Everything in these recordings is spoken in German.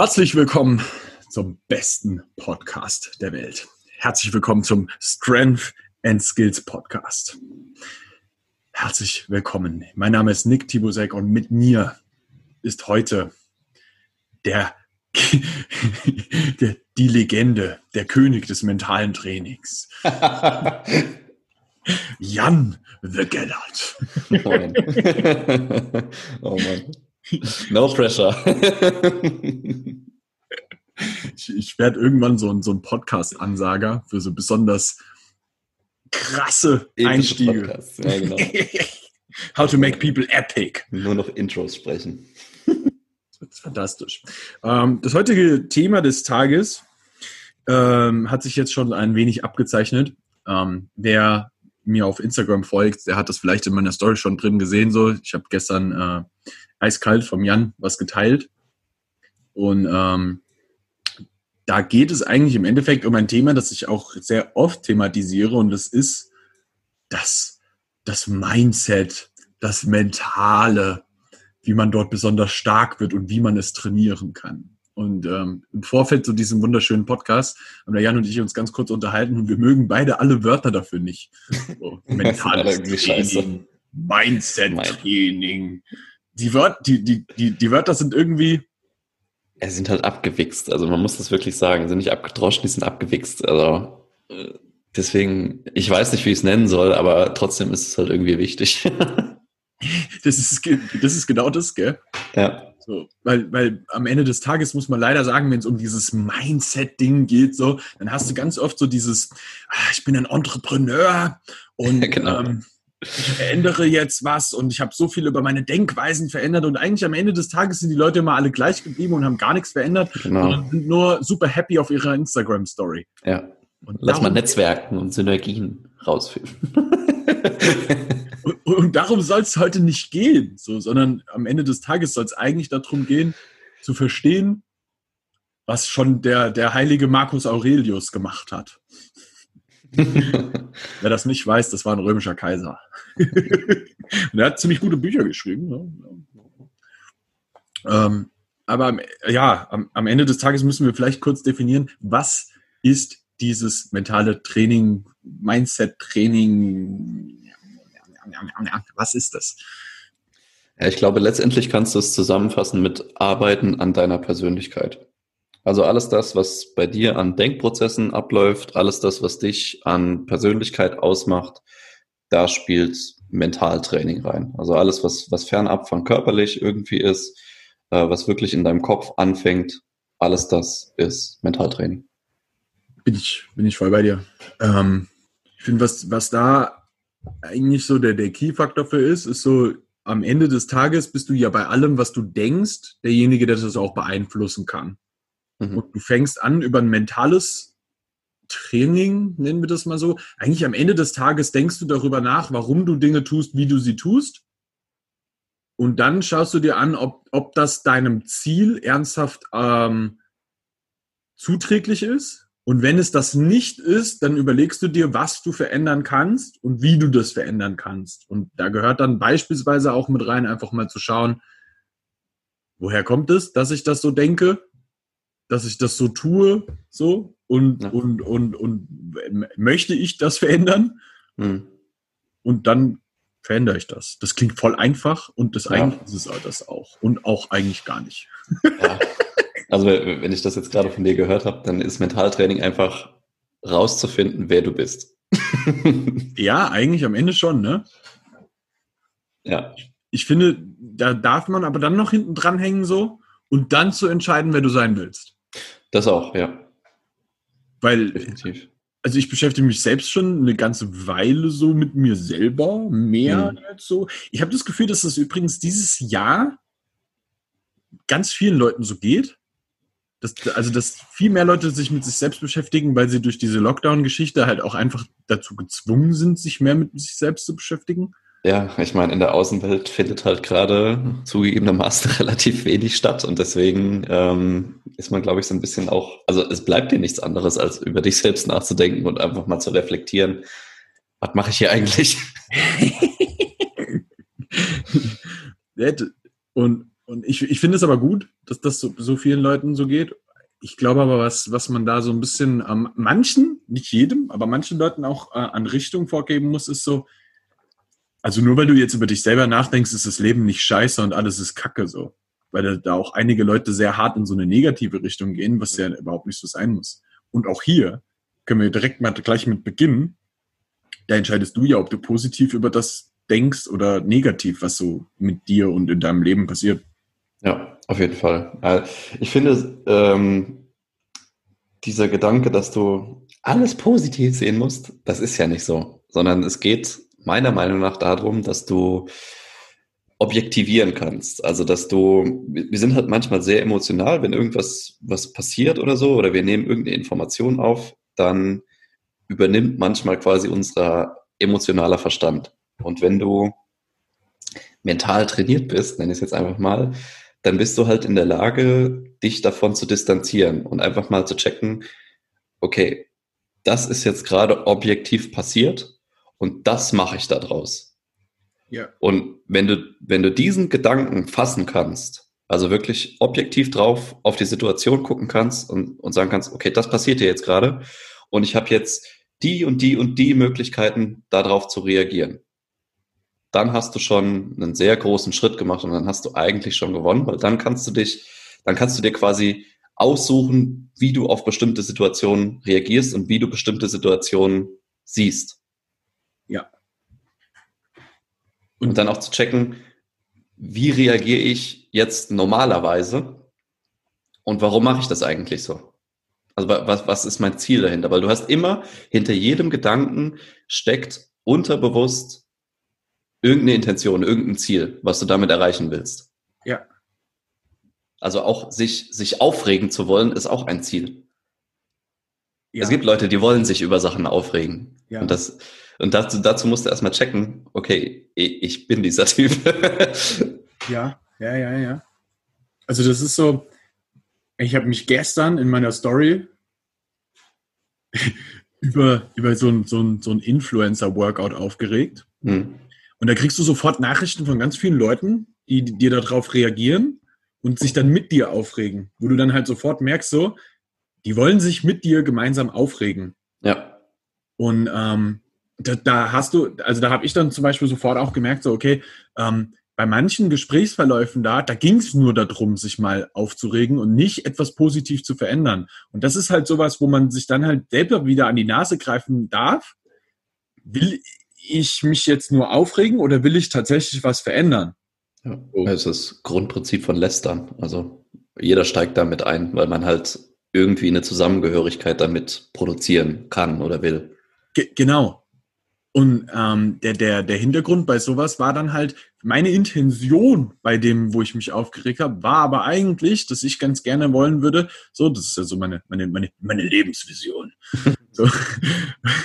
Herzlich willkommen zum besten Podcast der Welt. Herzlich willkommen zum Strength and Skills Podcast. Herzlich willkommen. Mein Name ist Nick Tibusek und mit mir ist heute der, der die Legende, der König des mentalen Trainings. Jan the Gellert. Moin. oh Mann. No pressure. ich, ich werde irgendwann so, ein, so ein Podcast-Ansager für so besonders krasse Epische Einstiege. Ja, genau. How to make people epic. Nur noch Intros sprechen. Das ist fantastisch. Ähm, das heutige Thema des Tages ähm, hat sich jetzt schon ein wenig abgezeichnet. Ähm, wer mir auf Instagram folgt, der hat das vielleicht in meiner Story schon drin gesehen. So, ich habe gestern äh, eiskalt vom Jan was geteilt. Und ähm, da geht es eigentlich im Endeffekt um ein Thema, das ich auch sehr oft thematisiere und das ist das, das Mindset, das Mentale, wie man dort besonders stark wird und wie man es trainieren kann. Und ähm, im Vorfeld zu diesem wunderschönen Podcast haben der Jan und ich uns ganz kurz unterhalten und wir mögen beide alle Wörter dafür nicht. So, mentales Training, Mindset-Training, die, Wört, die, die, die, die Wörter sind irgendwie. Es sind halt abgewichst. Also man muss das wirklich sagen. Sie sind nicht abgedroschen, die sind abgewichst. Also äh, deswegen, ich weiß nicht, wie ich es nennen soll, aber trotzdem ist es halt irgendwie wichtig. das, ist, das ist genau das, gell? Ja. So, weil, weil am Ende des Tages muss man leider sagen, wenn es um dieses Mindset-Ding geht, so, dann hast du ganz oft so dieses, ah, ich bin ein Entrepreneur und genau. ähm, ich verändere jetzt was und ich habe so viel über meine Denkweisen verändert und eigentlich am Ende des Tages sind die Leute immer alle gleich geblieben und haben gar nichts verändert, genau. sondern sind nur super happy auf ihrer Instagram-Story. Ja. Und Lass mal Netzwerken und Synergien rausfinden. und, und, darum soll es heute nicht gehen, so, sondern am Ende des Tages soll es eigentlich darum gehen, zu verstehen, was schon der, der heilige Marcus Aurelius gemacht hat. Wer das nicht weiß, das war ein römischer Kaiser. und er hat ziemlich gute Bücher geschrieben. Ne? Ähm, aber ja, am, am, Ende des Tages müssen wir vielleicht kurz definieren, was ist dieses mentale Training, Mindset-Training? Was ist das? Ja, ich glaube, letztendlich kannst du es zusammenfassen mit Arbeiten an deiner Persönlichkeit. Also alles das, was bei dir an Denkprozessen abläuft, alles das, was dich an Persönlichkeit ausmacht, da spielt Mentaltraining rein. Also alles, was, was fernab von körperlich irgendwie ist, äh, was wirklich in deinem Kopf anfängt, alles das ist Mentaltraining. Bin ich, bin ich voll bei dir. Ähm, ich finde, was, was da eigentlich so der, der Key-Faktor für ist, ist so, am Ende des Tages bist du ja bei allem, was du denkst, derjenige, der das auch beeinflussen kann. Mhm. Und du fängst an über ein mentales Training, nennen wir das mal so. Eigentlich am Ende des Tages denkst du darüber nach, warum du Dinge tust, wie du sie tust. Und dann schaust du dir an, ob, ob das deinem Ziel ernsthaft ähm, zuträglich ist. Und wenn es das nicht ist, dann überlegst du dir, was du verändern kannst und wie du das verändern kannst. Und da gehört dann beispielsweise auch mit rein, einfach mal zu schauen, woher kommt es, dass ich das so denke? Dass ich das so tue, so und, ja. und, und, und möchte ich das verändern? Mhm. Und dann verändere ich das. Das klingt voll einfach und das ja. eigentlich ist es das auch. Und auch eigentlich gar nicht. Ja. Also wenn ich das jetzt gerade von dir gehört habe, dann ist Mentaltraining einfach rauszufinden, wer du bist. ja, eigentlich am Ende schon, ne? Ja. Ich finde, da darf man aber dann noch hinten dran hängen so und dann zu entscheiden, wer du sein willst. Das auch, ja. Weil, Definitiv. also ich beschäftige mich selbst schon eine ganze Weile so mit mir selber, mehr mhm. als so. Ich habe das Gefühl, dass das übrigens dieses Jahr ganz vielen Leuten so geht. Dass, also, dass viel mehr Leute sich mit sich selbst beschäftigen, weil sie durch diese Lockdown-Geschichte halt auch einfach dazu gezwungen sind, sich mehr mit sich selbst zu beschäftigen. Ja, ich meine, in der Außenwelt findet halt gerade zugegebenermaßen relativ wenig statt und deswegen ähm, ist man, glaube ich, so ein bisschen auch, also es bleibt dir nichts anderes, als über dich selbst nachzudenken und einfach mal zu reflektieren, was mache ich hier eigentlich? und, und ich, ich finde es aber gut, dass das so, so vielen Leuten so geht. Ich glaube aber, was, was man da so ein bisschen ähm, manchen, nicht jedem, aber manchen Leuten auch äh, an Richtung vorgeben muss, ist so, also nur weil du jetzt über dich selber nachdenkst, ist das Leben nicht scheiße und alles ist kacke so. Weil da auch einige Leute sehr hart in so eine negative Richtung gehen, was ja überhaupt nicht so sein muss. Und auch hier können wir direkt mal gleich mit beginnen. Da entscheidest du ja, ob du positiv über das denkst oder negativ, was so mit dir und in deinem Leben passiert. Ja, auf jeden Fall. Ich finde, ähm, dieser Gedanke, dass du alles positiv sehen musst, das ist ja nicht so, sondern es geht meiner Meinung nach darum, dass du objektivieren kannst. Also, dass du, wir sind halt manchmal sehr emotional, wenn irgendwas was passiert oder so, oder wir nehmen irgendeine Information auf, dann übernimmt manchmal quasi unser emotionaler Verstand. Und wenn du mental trainiert bist, nenne ich es jetzt einfach mal, dann bist du halt in der Lage, dich davon zu distanzieren und einfach mal zu checken, okay, das ist jetzt gerade objektiv passiert und das mache ich da draus. Ja. Und wenn du, wenn du diesen Gedanken fassen kannst, also wirklich objektiv drauf auf die Situation gucken kannst und, und sagen kannst, okay, das passiert dir jetzt gerade und ich habe jetzt die und die und die Möglichkeiten, darauf zu reagieren dann hast du schon einen sehr großen Schritt gemacht und dann hast du eigentlich schon gewonnen, weil dann kannst du dich, dann kannst du dir quasi aussuchen, wie du auf bestimmte Situationen reagierst und wie du bestimmte Situationen siehst. Ja. Und dann auch zu checken, wie reagiere ich jetzt normalerweise und warum mache ich das eigentlich so? Also was, was ist mein Ziel dahinter? Weil du hast immer hinter jedem Gedanken steckt unterbewusst irgendeine Intention, irgendein Ziel, was du damit erreichen willst. Ja. Also auch sich, sich aufregen zu wollen, ist auch ein Ziel. Ja. Es gibt Leute, die wollen sich über Sachen aufregen. Ja. Und, das, und dazu, dazu musst du erstmal checken, okay, ich bin dieser Typ. ja, ja, ja, ja. Also das ist so, ich habe mich gestern in meiner Story über, über so ein, so ein, so ein Influencer-Workout aufgeregt. Hm. Und da kriegst du sofort Nachrichten von ganz vielen Leuten, die dir darauf reagieren und sich dann mit dir aufregen. Wo du dann halt sofort merkst, so, die wollen sich mit dir gemeinsam aufregen. Ja. Und ähm, da, da hast du, also da habe ich dann zum Beispiel sofort auch gemerkt, so, okay, ähm, bei manchen Gesprächsverläufen da, da ging es nur darum, sich mal aufzuregen und nicht etwas positiv zu verändern. Und das ist halt sowas, wo man sich dann halt selber wieder an die Nase greifen darf. Will, ich mich jetzt nur aufregen oder will ich tatsächlich was verändern? Ja. Das ist das Grundprinzip von Lästern. Also jeder steigt damit ein, weil man halt irgendwie eine Zusammengehörigkeit damit produzieren kann oder will. Ge genau. Und ähm, der, der, der Hintergrund bei sowas war dann halt, meine Intention bei dem, wo ich mich aufgeregt habe, war aber eigentlich, dass ich ganz gerne wollen würde, so, das ist ja so meine, meine, meine, meine Lebensvision. so,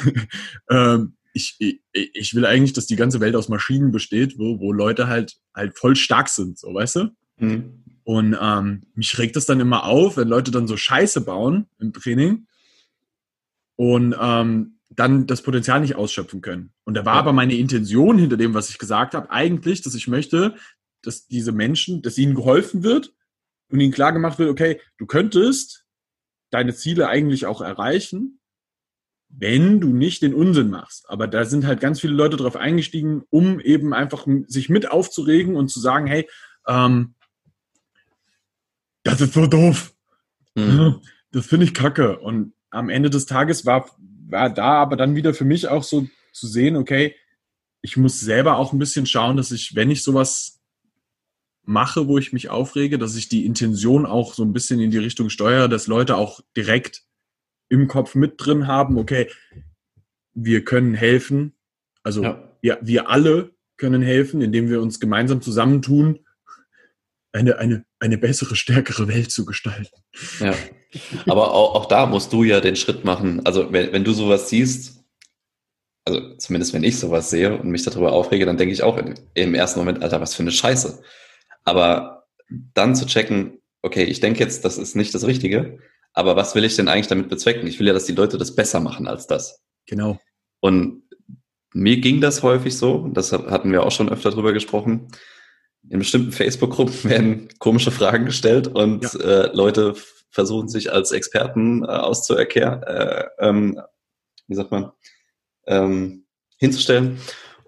ähm, ich, ich, ich will eigentlich, dass die ganze Welt aus Maschinen besteht, wo, wo Leute halt halt voll stark sind, so weißt du? Mhm. Und ähm, mich regt das dann immer auf, wenn Leute dann so Scheiße bauen im Training und ähm, dann das Potenzial nicht ausschöpfen können. Und da war aber meine Intention hinter dem, was ich gesagt habe, eigentlich, dass ich möchte, dass diese Menschen, dass ihnen geholfen wird und ihnen klar gemacht wird, okay, du könntest deine Ziele eigentlich auch erreichen, wenn du nicht den Unsinn machst. Aber da sind halt ganz viele Leute drauf eingestiegen, um eben einfach sich mit aufzuregen und zu sagen, hey, ähm, das ist so doof. Mhm. Das finde ich kacke. Und am Ende des Tages war, war da aber dann wieder für mich auch so zu sehen, okay, ich muss selber auch ein bisschen schauen, dass ich, wenn ich sowas mache, wo ich mich aufrege, dass ich die Intention auch so ein bisschen in die Richtung steuere, dass Leute auch direkt im Kopf mit drin haben, okay, wir können helfen. Also ja. wir, wir alle können helfen, indem wir uns gemeinsam zusammentun, eine, eine, eine bessere, stärkere Welt zu gestalten. Ja. Aber auch, auch da musst du ja den Schritt machen. Also wenn, wenn du sowas siehst, also zumindest wenn ich sowas sehe und mich darüber aufrege, dann denke ich auch im ersten Moment, Alter, was für eine Scheiße. Aber dann zu checken, okay, ich denke jetzt, das ist nicht das Richtige, aber was will ich denn eigentlich damit bezwecken? Ich will ja, dass die Leute das besser machen als das. Genau. Und mir ging das häufig so, das hatten wir auch schon öfter drüber gesprochen, in bestimmten Facebook-Gruppen werden komische Fragen gestellt und ja. äh, Leute versuchen sich als Experten äh, auszuerkehren, äh, ähm, wie sagt man, ähm, hinzustellen.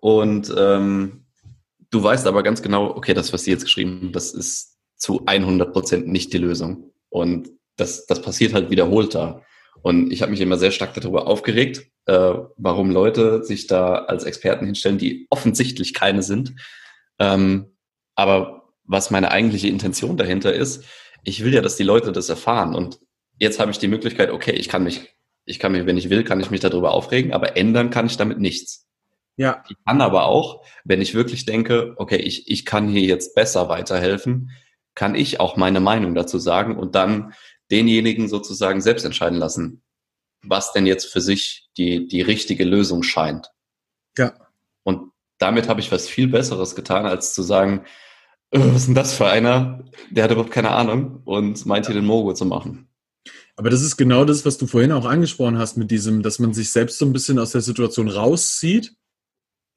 Und ähm, du weißt aber ganz genau, okay, das, was sie jetzt geschrieben haben, das ist zu 100 Prozent nicht die Lösung. Und das, das passiert halt wiederholt da. Und ich habe mich immer sehr stark darüber aufgeregt, äh, warum Leute sich da als Experten hinstellen, die offensichtlich keine sind. Ähm, aber was meine eigentliche Intention dahinter ist, ich will ja, dass die Leute das erfahren. Und jetzt habe ich die Möglichkeit, okay, ich kann mich, ich kann mich, wenn ich will, kann ich mich darüber aufregen, aber ändern kann ich damit nichts. Ja. Ich kann aber auch, wenn ich wirklich denke, okay, ich, ich kann hier jetzt besser weiterhelfen, kann ich auch meine Meinung dazu sagen und dann denjenigen sozusagen selbst entscheiden lassen, was denn jetzt für sich die, die richtige Lösung scheint. Ja. Und damit habe ich was viel Besseres getan, als zu sagen, was ist denn das für einer? Der hat überhaupt keine Ahnung und meint hier den Mogo zu machen. Aber das ist genau das, was du vorhin auch angesprochen hast mit diesem, dass man sich selbst so ein bisschen aus der Situation rauszieht,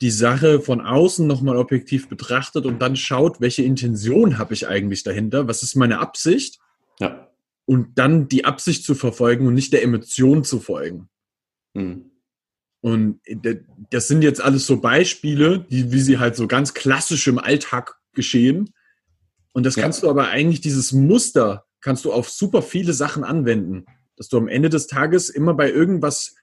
die Sache von außen nochmal objektiv betrachtet und dann schaut, welche Intention habe ich eigentlich dahinter, was ist meine Absicht? Ja. Und dann die Absicht zu verfolgen und nicht der Emotion zu folgen. Mhm. Und das sind jetzt alles so Beispiele, die, wie sie halt so ganz klassisch im Alltag geschehen. Und das kannst ja. du aber eigentlich, dieses Muster, kannst du auf super viele Sachen anwenden. Dass du am Ende des Tages immer bei irgendwas,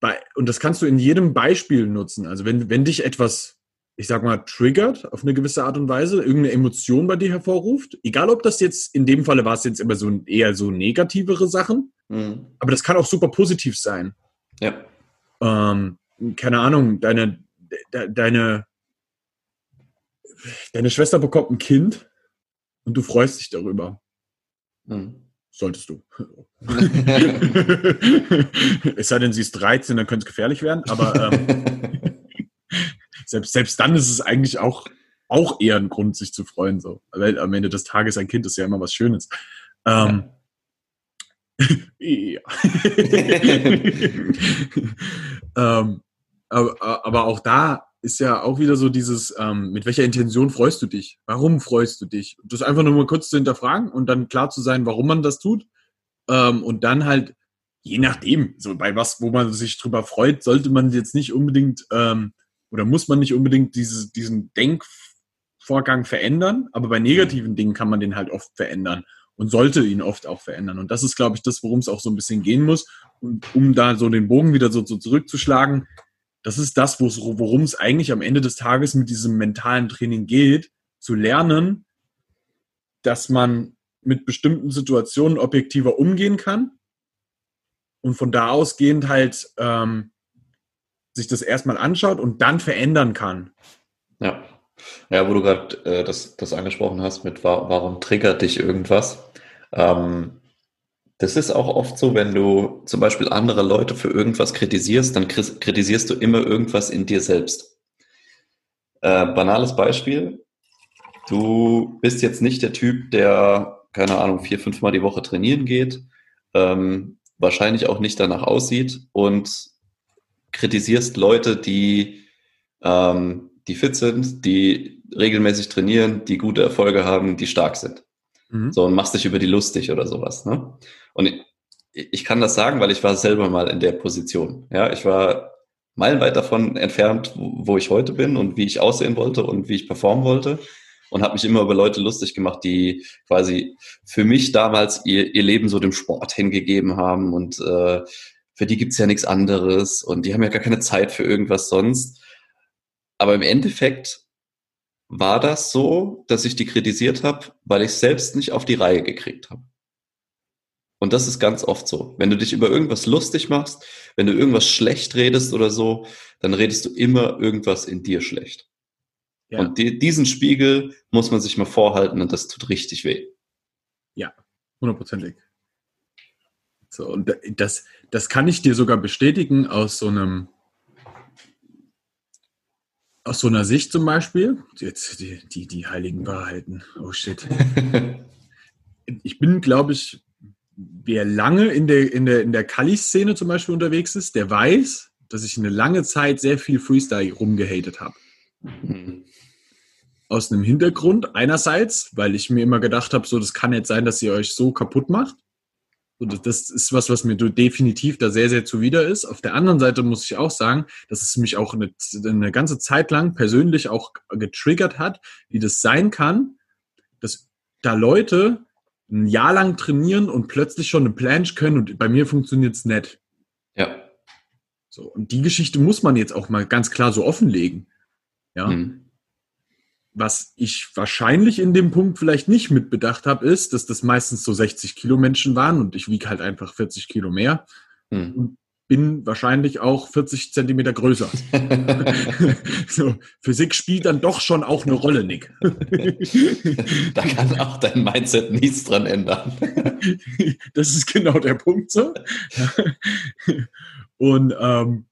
bei, und das kannst du in jedem Beispiel nutzen. Also wenn, wenn dich etwas, ich sag mal, triggert auf eine gewisse Art und Weise, irgendeine Emotion bei dir hervorruft, egal ob das jetzt, in dem Falle war es jetzt immer so eher so negativere Sachen, mhm. aber das kann auch super positiv sein. Ja. Ähm, keine Ahnung, deine, de, deine, deine Schwester bekommt ein Kind und du freust dich darüber. Mhm. Solltest du. es sei denn, sie ist 13, dann könnte es gefährlich werden, aber ähm, selbst, selbst dann ist es eigentlich auch, auch eher ein Grund, sich zu freuen. So. Weil am Ende des Tages ein Kind ist ja immer was Schönes. Ähm, ja. ähm, aber, aber auch da ist ja auch wieder so dieses, ähm, mit welcher Intention freust du dich? Warum freust du dich? Das einfach nur mal kurz zu hinterfragen und dann klar zu sein, warum man das tut. Ähm, und dann halt, je nachdem, so bei was, wo man sich drüber freut, sollte man jetzt nicht unbedingt ähm, oder muss man nicht unbedingt diese, diesen Denkvorgang verändern, aber bei negativen Dingen kann man den halt oft verändern und sollte ihn oft auch verändern. Und das ist, glaube ich, das, worum es auch so ein bisschen gehen muss. Und um da so den Bogen wieder so, so zurückzuschlagen, das ist das, worum es eigentlich am Ende des Tages mit diesem mentalen Training geht, zu lernen, dass man mit bestimmten Situationen objektiver umgehen kann und von da ausgehend halt ähm, sich das erstmal anschaut und dann verändern kann. Ja. Ja, wo du gerade äh, das, das angesprochen hast mit warum triggert dich irgendwas? Ähm, das ist auch oft so, wenn du zum Beispiel andere Leute für irgendwas kritisierst, dann kritisierst du immer irgendwas in dir selbst. Äh, banales Beispiel. Du bist jetzt nicht der Typ, der, keine Ahnung, vier, fünf Mal die Woche trainieren geht, ähm, wahrscheinlich auch nicht danach aussieht und kritisierst Leute, die, ähm, die fit sind, die regelmäßig trainieren, die gute Erfolge haben, die stark sind. Mhm. So, und machst dich über die lustig oder sowas. Ne? Und ich, kann das sagen, weil ich war selber mal in der Position. Ja, ich war meilenweit davon entfernt, wo ich heute bin und wie ich aussehen wollte und wie ich performen wollte. Und habe mich immer über Leute lustig gemacht, die quasi für mich damals ihr, ihr Leben so dem Sport hingegeben haben. Und äh, für die gibt's ja nichts anderes und die haben ja gar keine Zeit für irgendwas sonst. Aber im Endeffekt war das so, dass ich die kritisiert habe, weil ich selbst nicht auf die Reihe gekriegt habe. Und das ist ganz oft so. Wenn du dich über irgendwas lustig machst, wenn du irgendwas schlecht redest oder so, dann redest du immer irgendwas in dir schlecht. Ja. Und die, diesen Spiegel muss man sich mal vorhalten und das tut richtig weh. Ja, hundertprozentig. So, und das, das kann ich dir sogar bestätigen aus so einem aus so einer Sicht zum Beispiel, jetzt die, die, die heiligen Wahrheiten, oh shit. ich bin, glaube ich, wer lange in der, in der, in der Kali-Szene zum Beispiel unterwegs ist, der weiß, dass ich eine lange Zeit sehr viel Freestyle rumgehatet habe. Mhm. aus einem Hintergrund. Einerseits, weil ich mir immer gedacht habe, so, das kann nicht sein, dass ihr euch so kaputt macht. Und das ist was, was mir definitiv da sehr, sehr zuwider ist. Auf der anderen Seite muss ich auch sagen, dass es mich auch eine, eine ganze Zeit lang persönlich auch getriggert hat, wie das sein kann, dass da Leute ein Jahr lang trainieren und plötzlich schon eine Planche können und bei mir funktioniert es nicht. Ja. So, und die Geschichte muss man jetzt auch mal ganz klar so offenlegen. Ja. Mhm. Was ich wahrscheinlich in dem Punkt vielleicht nicht mitbedacht habe, ist, dass das meistens so 60 Kilo Menschen waren und ich wiege halt einfach 40 Kilo mehr. Mhm. Und bin wahrscheinlich auch 40 Zentimeter größer. so, Physik spielt dann doch schon auch eine Rolle, Nick. da kann auch dein Mindset nichts dran ändern. das ist genau der Punkt so. Und ähm,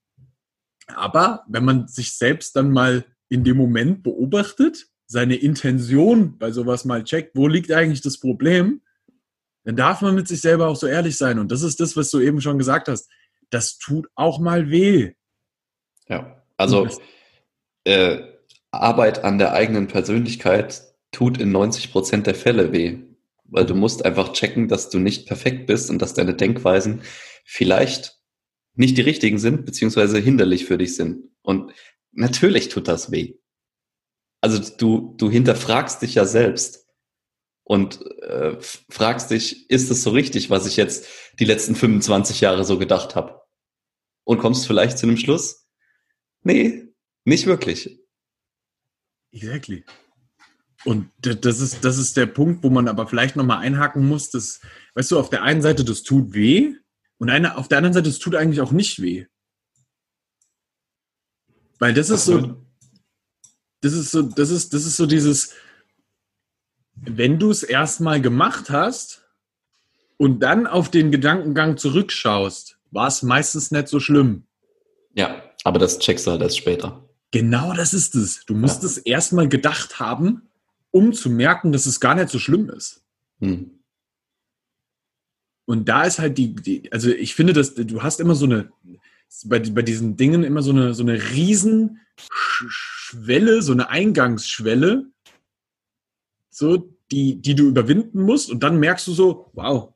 aber wenn man sich selbst dann mal in dem Moment beobachtet, seine Intention bei sowas mal checkt, wo liegt eigentlich das Problem, dann darf man mit sich selber auch so ehrlich sein. Und das ist das, was du eben schon gesagt hast. Das tut auch mal weh. Ja, also äh, Arbeit an der eigenen Persönlichkeit tut in 90 Prozent der Fälle weh. Weil du musst einfach checken, dass du nicht perfekt bist und dass deine Denkweisen vielleicht nicht die richtigen sind, beziehungsweise hinderlich für dich sind. Und natürlich tut das weh. Also du, du hinterfragst dich ja selbst und äh, fragst dich, ist es so richtig, was ich jetzt die letzten 25 Jahre so gedacht habe? Und kommst vielleicht zu einem Schluss? Nee, nicht wirklich. Exactly. Und das ist, das ist der Punkt, wo man aber vielleicht nochmal einhaken muss, dass, weißt du, auf der einen Seite, das tut weh und eine, auf der anderen Seite, es tut eigentlich auch nicht weh. Weil das ist so, das ist so, das ist, das ist so dieses, wenn du es erstmal gemacht hast und dann auf den Gedankengang zurückschaust, war es meistens nicht so schlimm. Ja, aber das checkst du halt erst später. Genau das ist es. Du musst ja. es erstmal gedacht haben, um zu merken, dass es gar nicht so schlimm ist. Hm. Und da ist halt die, die, also ich finde, dass du hast immer so eine, bei, bei diesen Dingen immer so eine, so eine Riesenschwelle, so eine Eingangsschwelle, so, die, die du überwinden musst und dann merkst du so, wow,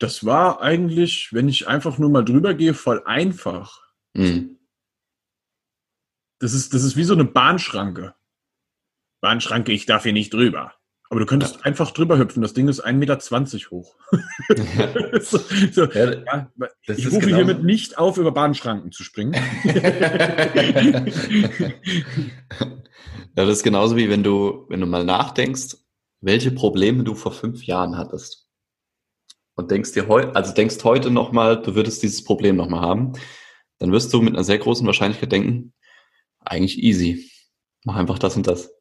das war eigentlich, wenn ich einfach nur mal drüber gehe, voll einfach. Mhm. Das ist, das ist wie so eine Bahnschranke. Bahnschranke, ich darf hier nicht drüber. Aber du könntest ja. einfach drüber hüpfen. Das Ding ist 1,20 Meter hoch. so, so. Ja, ich rufe genau hiermit nicht auf, über Bahnschranken zu springen. ja, das ist genauso wie wenn du, wenn du mal nachdenkst, welche Probleme du vor fünf Jahren hattest. Und denkst dir heute, also denkst heute nochmal, du würdest dieses Problem nochmal haben, dann wirst du mit einer sehr großen Wahrscheinlichkeit denken, eigentlich easy. Mach einfach das und das.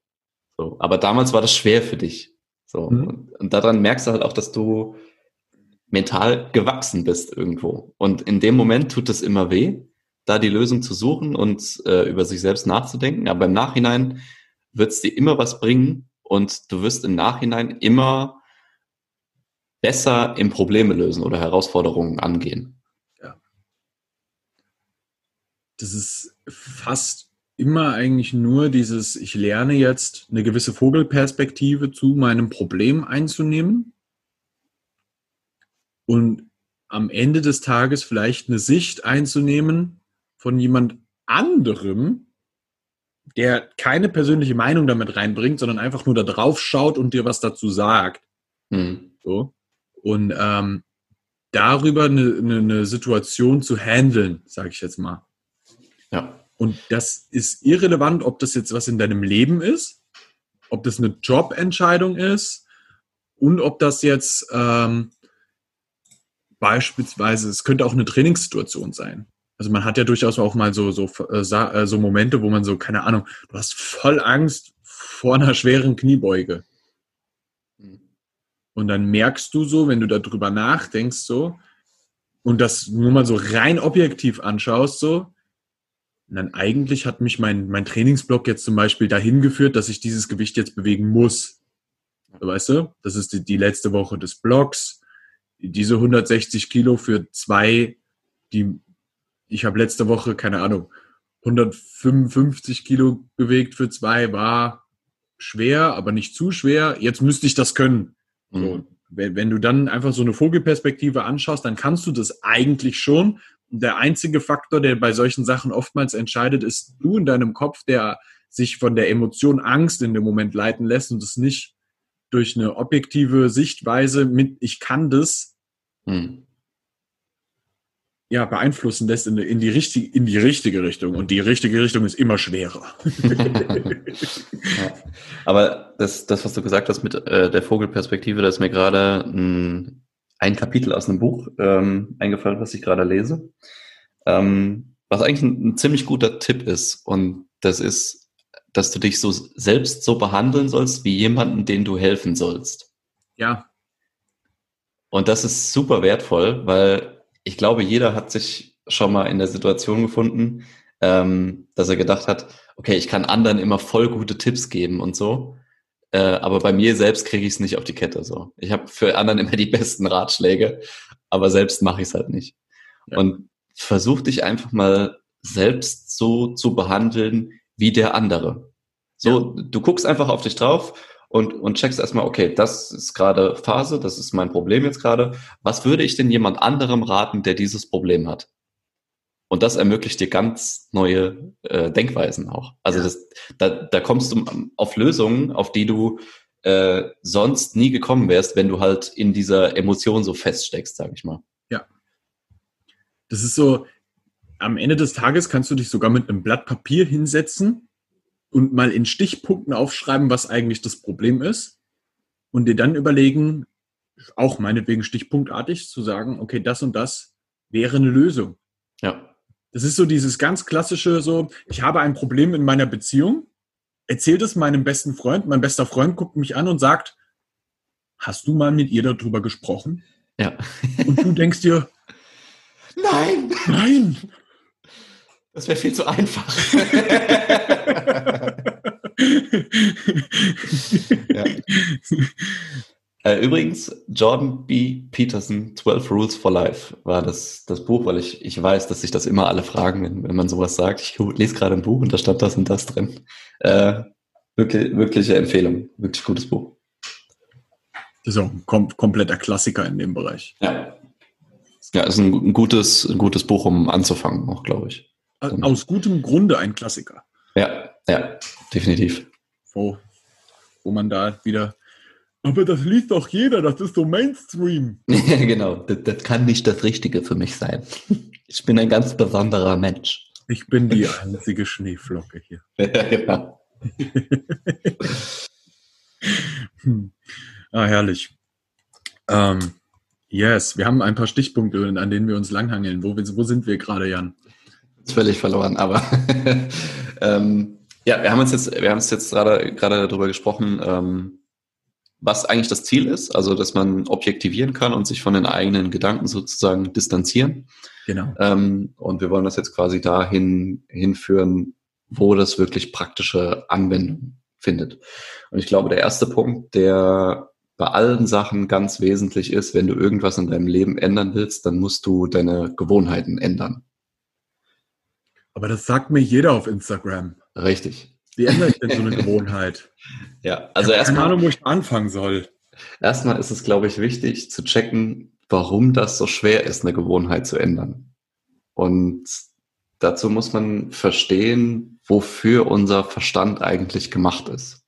So, aber damals war das schwer für dich. So, mhm. und, und daran merkst du halt auch, dass du mental gewachsen bist irgendwo. Und in dem Moment tut es immer weh, da die Lösung zu suchen und äh, über sich selbst nachzudenken. Aber im Nachhinein wird es dir immer was bringen und du wirst im Nachhinein immer besser im Probleme lösen oder Herausforderungen angehen. Ja. Das ist fast immer eigentlich nur dieses, ich lerne jetzt eine gewisse Vogelperspektive zu meinem Problem einzunehmen und am Ende des Tages vielleicht eine Sicht einzunehmen von jemand anderem, der keine persönliche Meinung damit reinbringt, sondern einfach nur da drauf schaut und dir was dazu sagt. Mhm. So. Und ähm, darüber eine, eine, eine Situation zu handeln, sage ich jetzt mal. Ja. Und das ist irrelevant, ob das jetzt was in deinem Leben ist, ob das eine Jobentscheidung ist und ob das jetzt ähm, beispielsweise, es könnte auch eine Trainingssituation sein. Also man hat ja durchaus auch mal so, so, äh, äh, so Momente, wo man so, keine Ahnung, du hast voll Angst vor einer schweren Kniebeuge. Mhm. Und dann merkst du so, wenn du darüber nachdenkst, so, und das nur mal so rein objektiv anschaust, so, dann eigentlich hat mich mein, mein Trainingsblock jetzt zum Beispiel dahin geführt, dass ich dieses Gewicht jetzt bewegen muss. Weißt du? Das ist die, die letzte Woche des Blocks. Diese 160 Kilo für zwei, die ich habe letzte Woche, keine Ahnung, 155 Kilo bewegt für zwei war schwer, aber nicht zu schwer. Jetzt müsste ich das können. Mhm. So, wenn, wenn, du dann einfach so eine Vogelperspektive anschaust, dann kannst du das eigentlich schon. Und der einzige Faktor, der bei solchen Sachen oftmals entscheidet, ist du in deinem Kopf, der sich von der Emotion Angst in dem Moment leiten lässt und es nicht durch eine objektive Sichtweise mit ich kann das hm ja, beeinflussen lässt in, in, die richtig, in die richtige Richtung. Und die richtige Richtung ist immer schwerer. ja. Aber das, das, was du gesagt hast mit äh, der Vogelperspektive, da ist mir gerade ein, ein Kapitel aus einem Buch ähm, eingefallen, was ich gerade lese. Ähm, was eigentlich ein, ein ziemlich guter Tipp ist. Und das ist, dass du dich so selbst so behandeln sollst wie jemanden, den du helfen sollst. Ja. Und das ist super wertvoll, weil ich glaube, jeder hat sich schon mal in der Situation gefunden, ähm, dass er gedacht hat, okay, ich kann anderen immer voll gute Tipps geben und so. Äh, aber bei mir selbst kriege ich es nicht auf die Kette. So, ich habe für anderen immer die besten Ratschläge, aber selbst mache ich es halt nicht. Ja. Und versuch dich einfach mal selbst so zu behandeln wie der andere. So, ja. du guckst einfach auf dich drauf und, und checkst erstmal, okay, das ist gerade Phase, das ist mein Problem jetzt gerade. Was würde ich denn jemand anderem raten, der dieses Problem hat? Und das ermöglicht dir ganz neue äh, Denkweisen auch. Also das, da, da kommst du auf Lösungen, auf die du äh, sonst nie gekommen wärst, wenn du halt in dieser Emotion so feststeckst, sag ich mal. Ja. Das ist so, am Ende des Tages kannst du dich sogar mit einem Blatt Papier hinsetzen und mal in Stichpunkten aufschreiben, was eigentlich das Problem ist und dir dann überlegen, auch meinetwegen stichpunktartig zu sagen, okay, das und das wäre eine Lösung. Ja. Das ist so dieses ganz klassische, so, ich habe ein Problem in meiner Beziehung, erzählt es meinem besten Freund, mein bester Freund guckt mich an und sagt, hast du mal mit ihr darüber gesprochen? Ja. und du denkst dir, nein, nein, das wäre viel zu einfach. ja. Äh, übrigens, Jordan B. Peterson, 12 Rules for Life, war das, das Buch, weil ich, ich weiß, dass sich das immer alle fragen, wenn, wenn man sowas sagt. Ich lese gerade ein Buch und da stand das und das drin. Äh, wirklich, wirkliche Empfehlung, wirklich gutes Buch. Das ist auch ein kom kompletter Klassiker in dem Bereich. Ja. Ja, ist ein, ein gutes, ein gutes Buch, um anzufangen, auch, glaube ich. Aus gutem Grunde ein Klassiker. Ja, ja, definitiv. Wo, wo man da wieder. Aber das liest doch jeder, das ist so Mainstream. Ja, genau. Das, das kann nicht das Richtige für mich sein. Ich bin ein ganz besonderer Mensch. Ich bin die einzige Schneeflocke hier. Ja, genau. hm. Ah, herrlich. Ähm, yes, wir haben ein paar Stichpunkte, an denen wir uns langhangeln. Wo, wo sind wir gerade, Jan? Völlig verloren, aber ähm, ja, wir haben uns jetzt, wir haben es jetzt gerade gerade darüber gesprochen, ähm, was eigentlich das Ziel ist, also dass man objektivieren kann und sich von den eigenen Gedanken sozusagen distanzieren. Genau. Ähm, und wir wollen das jetzt quasi dahin hinführen, wo das wirklich praktische Anwendung findet. Und ich glaube, der erste Punkt, der bei allen Sachen ganz wesentlich ist, wenn du irgendwas in deinem Leben ändern willst, dann musst du deine Gewohnheiten ändern. Aber das sagt mir jeder auf Instagram. Richtig. Wie ändere ich denn so eine Gewohnheit? ja, also erstmal. Keine Ahnung, wo ich anfangen soll. Erstmal ist es, glaube ich, wichtig zu checken, warum das so schwer ist, eine Gewohnheit zu ändern. Und dazu muss man verstehen, wofür unser Verstand eigentlich gemacht ist.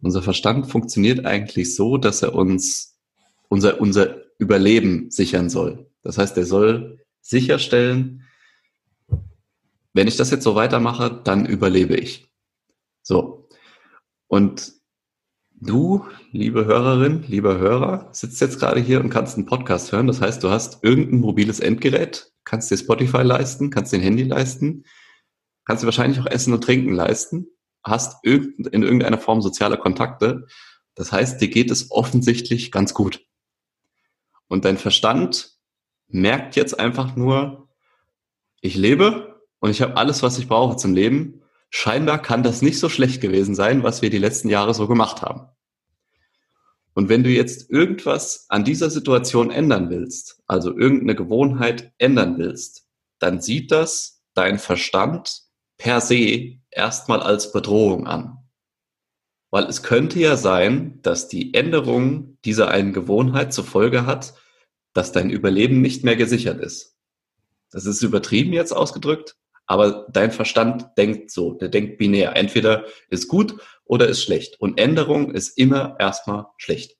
Unser Verstand funktioniert eigentlich so, dass er uns unser, unser Überleben sichern soll. Das heißt, er soll sicherstellen, wenn ich das jetzt so weitermache, dann überlebe ich. So. Und du, liebe Hörerin, lieber Hörer, sitzt jetzt gerade hier und kannst einen Podcast hören. Das heißt, du hast irgendein mobiles Endgerät, kannst dir Spotify leisten, kannst dir ein Handy leisten, kannst dir wahrscheinlich auch Essen und Trinken leisten, hast in irgendeiner Form soziale Kontakte. Das heißt, dir geht es offensichtlich ganz gut. Und dein Verstand merkt jetzt einfach nur, ich lebe, und ich habe alles, was ich brauche zum Leben. Scheinbar kann das nicht so schlecht gewesen sein, was wir die letzten Jahre so gemacht haben. Und wenn du jetzt irgendwas an dieser Situation ändern willst, also irgendeine Gewohnheit ändern willst, dann sieht das dein Verstand per se erstmal als Bedrohung an. Weil es könnte ja sein, dass die Änderung dieser einen Gewohnheit zur Folge hat, dass dein Überleben nicht mehr gesichert ist. Das ist übertrieben jetzt ausgedrückt, aber dein Verstand denkt so, der denkt binär. Entweder ist gut oder ist schlecht. Und Änderung ist immer erstmal schlecht.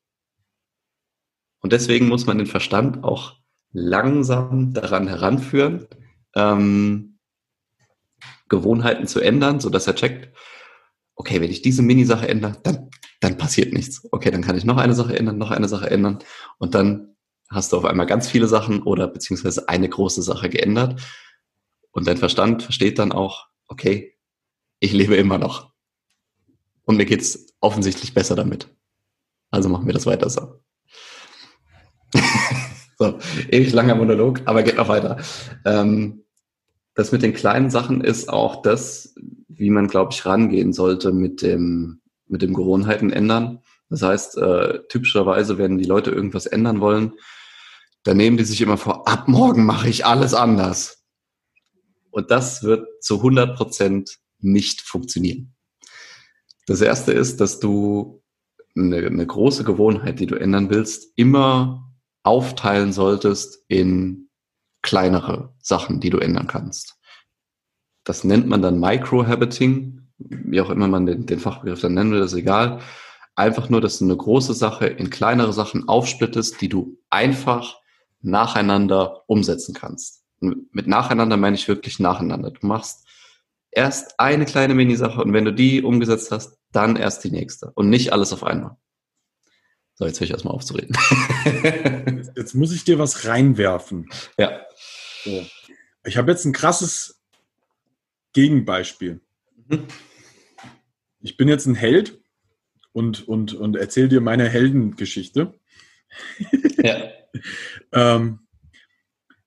Und deswegen muss man den Verstand auch langsam daran heranführen, ähm, Gewohnheiten zu ändern, so dass er checkt, okay, wenn ich diese Mini-Sache ändere, dann, dann passiert nichts. Okay, dann kann ich noch eine Sache ändern, noch eine Sache ändern und dann hast du auf einmal ganz viele Sachen oder beziehungsweise eine große Sache geändert und dein Verstand versteht dann auch, okay, ich lebe immer noch und mir geht's offensichtlich besser damit. Also machen wir das weiter so. so, ewig langer Monolog, aber geht noch weiter. Ähm, das mit den kleinen Sachen ist auch das, wie man, glaube ich, rangehen sollte mit dem, mit dem Gewohnheiten ändern. Das heißt, äh, typischerweise, wenn die Leute irgendwas ändern wollen, dann nehmen die sich immer vor, ab morgen mache ich alles anders. Und das wird zu 100 Prozent nicht funktionieren. Das erste ist, dass du eine, eine große Gewohnheit, die du ändern willst, immer aufteilen solltest in kleinere Sachen, die du ändern kannst. Das nennt man dann Microhabiting, wie auch immer man den, den Fachbegriff dann nennen will, ist egal. Einfach nur, dass du eine große Sache in kleinere Sachen aufsplittest, die du einfach nacheinander umsetzen kannst. Mit nacheinander meine ich wirklich nacheinander. Du machst erst eine kleine Minisache und wenn du die umgesetzt hast, dann erst die nächste und nicht alles auf einmal. So, jetzt höre ich erstmal aufzureden. jetzt muss ich dir was reinwerfen. Ja. So. Ich habe jetzt ein krasses Gegenbeispiel. Mhm. Ich bin jetzt ein Held und, und, und erzähle dir meine Heldengeschichte. Ja. ähm,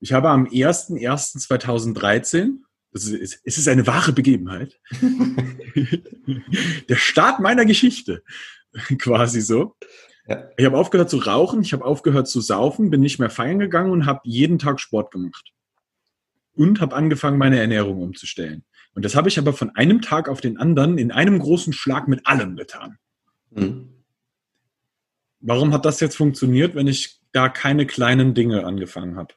ich habe am 01.01.2013, es ist, es ist eine wahre Begebenheit, der Start meiner Geschichte, quasi so. Ja. Ich habe aufgehört zu rauchen, ich habe aufgehört zu saufen, bin nicht mehr feiern gegangen und habe jeden Tag Sport gemacht. Und habe angefangen, meine Ernährung umzustellen. Und das habe ich aber von einem Tag auf den anderen in einem großen Schlag mit allem getan. Mhm. Warum hat das jetzt funktioniert, wenn ich da keine kleinen Dinge angefangen habe?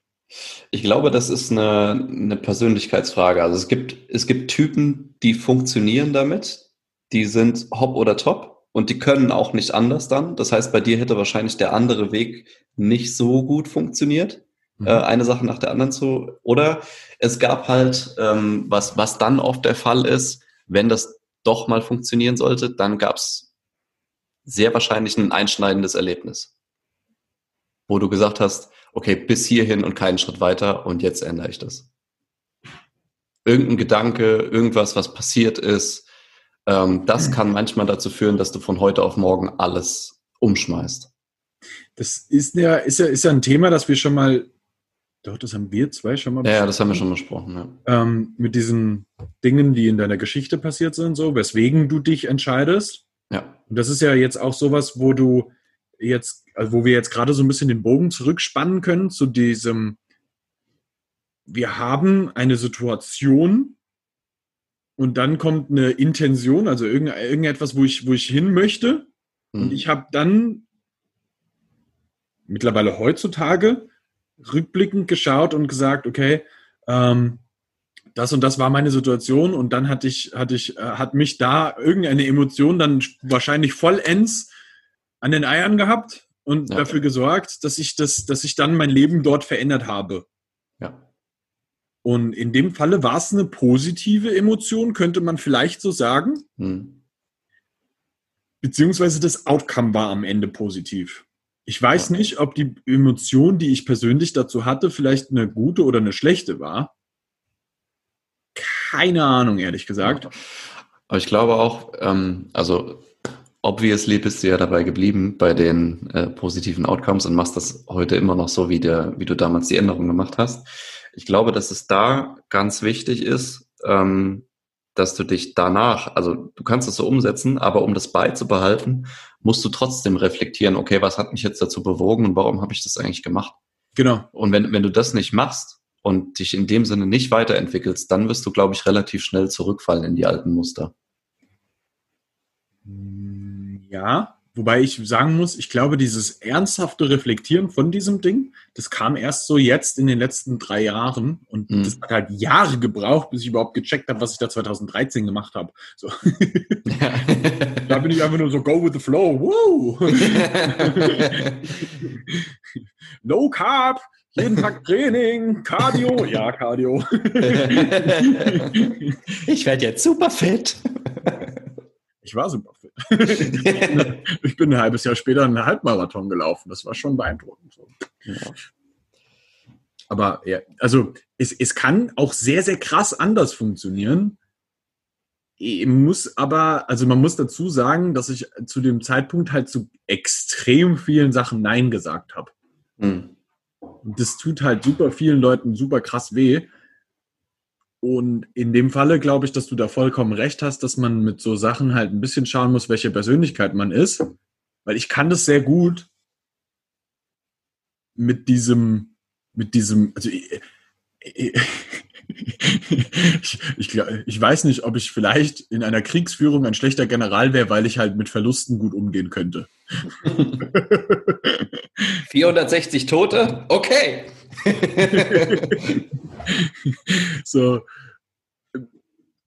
Ich glaube, das ist eine, eine Persönlichkeitsfrage. Also es gibt, es gibt Typen, die funktionieren damit, die sind hopp oder top und die können auch nicht anders dann. Das heißt, bei dir hätte wahrscheinlich der andere Weg nicht so gut funktioniert, mhm. äh, eine Sache nach der anderen zu. Oder es gab halt, ähm, was, was dann oft der Fall ist, wenn das doch mal funktionieren sollte, dann gab es sehr wahrscheinlich ein einschneidendes Erlebnis, wo du gesagt hast, okay, bis hierhin und keinen Schritt weiter und jetzt ändere ich das. Irgendein Gedanke, irgendwas, was passiert ist, ähm, das kann manchmal dazu führen, dass du von heute auf morgen alles umschmeißt. Das ist ja, ist ja, ist ja ein Thema, das wir schon mal, doch, das haben wir zwei schon mal besprochen. Ja, das haben wir schon besprochen, ja. Ähm, mit diesen Dingen, die in deiner Geschichte passiert sind, so, weswegen du dich entscheidest. Ja. Und das ist ja jetzt auch sowas, wo du jetzt, also wo wir jetzt gerade so ein bisschen den Bogen zurückspannen können zu diesem, wir haben eine Situation und dann kommt eine Intention, also irgendetwas, wo ich, wo ich hin möchte. Mhm. Und ich habe dann mittlerweile heutzutage rückblickend geschaut und gesagt, okay, ähm, das und das war meine Situation und dann hatte ich, hatte ich, äh, hat mich da irgendeine Emotion dann wahrscheinlich vollends an den Eiern gehabt und ja. dafür gesorgt, dass ich das, dass ich dann mein Leben dort verändert habe. Ja. Und in dem Falle war es eine positive Emotion, könnte man vielleicht so sagen. Hm. Beziehungsweise das Outcome war am Ende positiv. Ich weiß ja. nicht, ob die Emotion, die ich persönlich dazu hatte, vielleicht eine gute oder eine schlechte war. Keine Ahnung, ehrlich gesagt. Aber ich glaube auch, ähm, also obviously bist du ja dabei geblieben bei den äh, positiven Outcomes und machst das heute immer noch so, wie, der, wie du damals die Änderung gemacht hast. Ich glaube, dass es da ganz wichtig ist, ähm, dass du dich danach, also du kannst es so umsetzen, aber um das beizubehalten, musst du trotzdem reflektieren, okay, was hat mich jetzt dazu bewogen und warum habe ich das eigentlich gemacht? Genau. Und wenn, wenn du das nicht machst und dich in dem Sinne nicht weiterentwickelst, dann wirst du, glaube ich, relativ schnell zurückfallen in die alten Muster. Ja, wobei ich sagen muss, ich glaube, dieses ernsthafte Reflektieren von diesem Ding, das kam erst so jetzt in den letzten drei Jahren und mhm. das hat halt Jahre gebraucht, bis ich überhaupt gecheckt habe, was ich da 2013 gemacht habe. So. Ja. da bin ich einfach nur so go with the flow. Woo! no carb, jeden Tag Training, Cardio. Ja, Cardio. ich werde jetzt super fit. Ich war super fit. ich bin ein halbes Jahr später einen Halbmarathon gelaufen. Das war schon beeindruckend. Ja. Aber ja, also es, es kann auch sehr, sehr krass anders funktionieren. Ich muss aber, also man muss dazu sagen, dass ich zu dem Zeitpunkt halt zu extrem vielen Sachen Nein gesagt habe. Hm. Und das tut halt super vielen Leuten super krass weh. Und in dem Falle glaube ich, dass du da vollkommen recht hast, dass man mit so Sachen halt ein bisschen schauen muss, welche Persönlichkeit man ist. Weil ich kann das sehr gut mit diesem, mit diesem, also ich, ich, ich, ich, weiß nicht, ob ich vielleicht in einer Kriegsführung ein schlechter General wäre, weil ich halt mit Verlusten gut umgehen könnte. 460 Tote? Okay. so,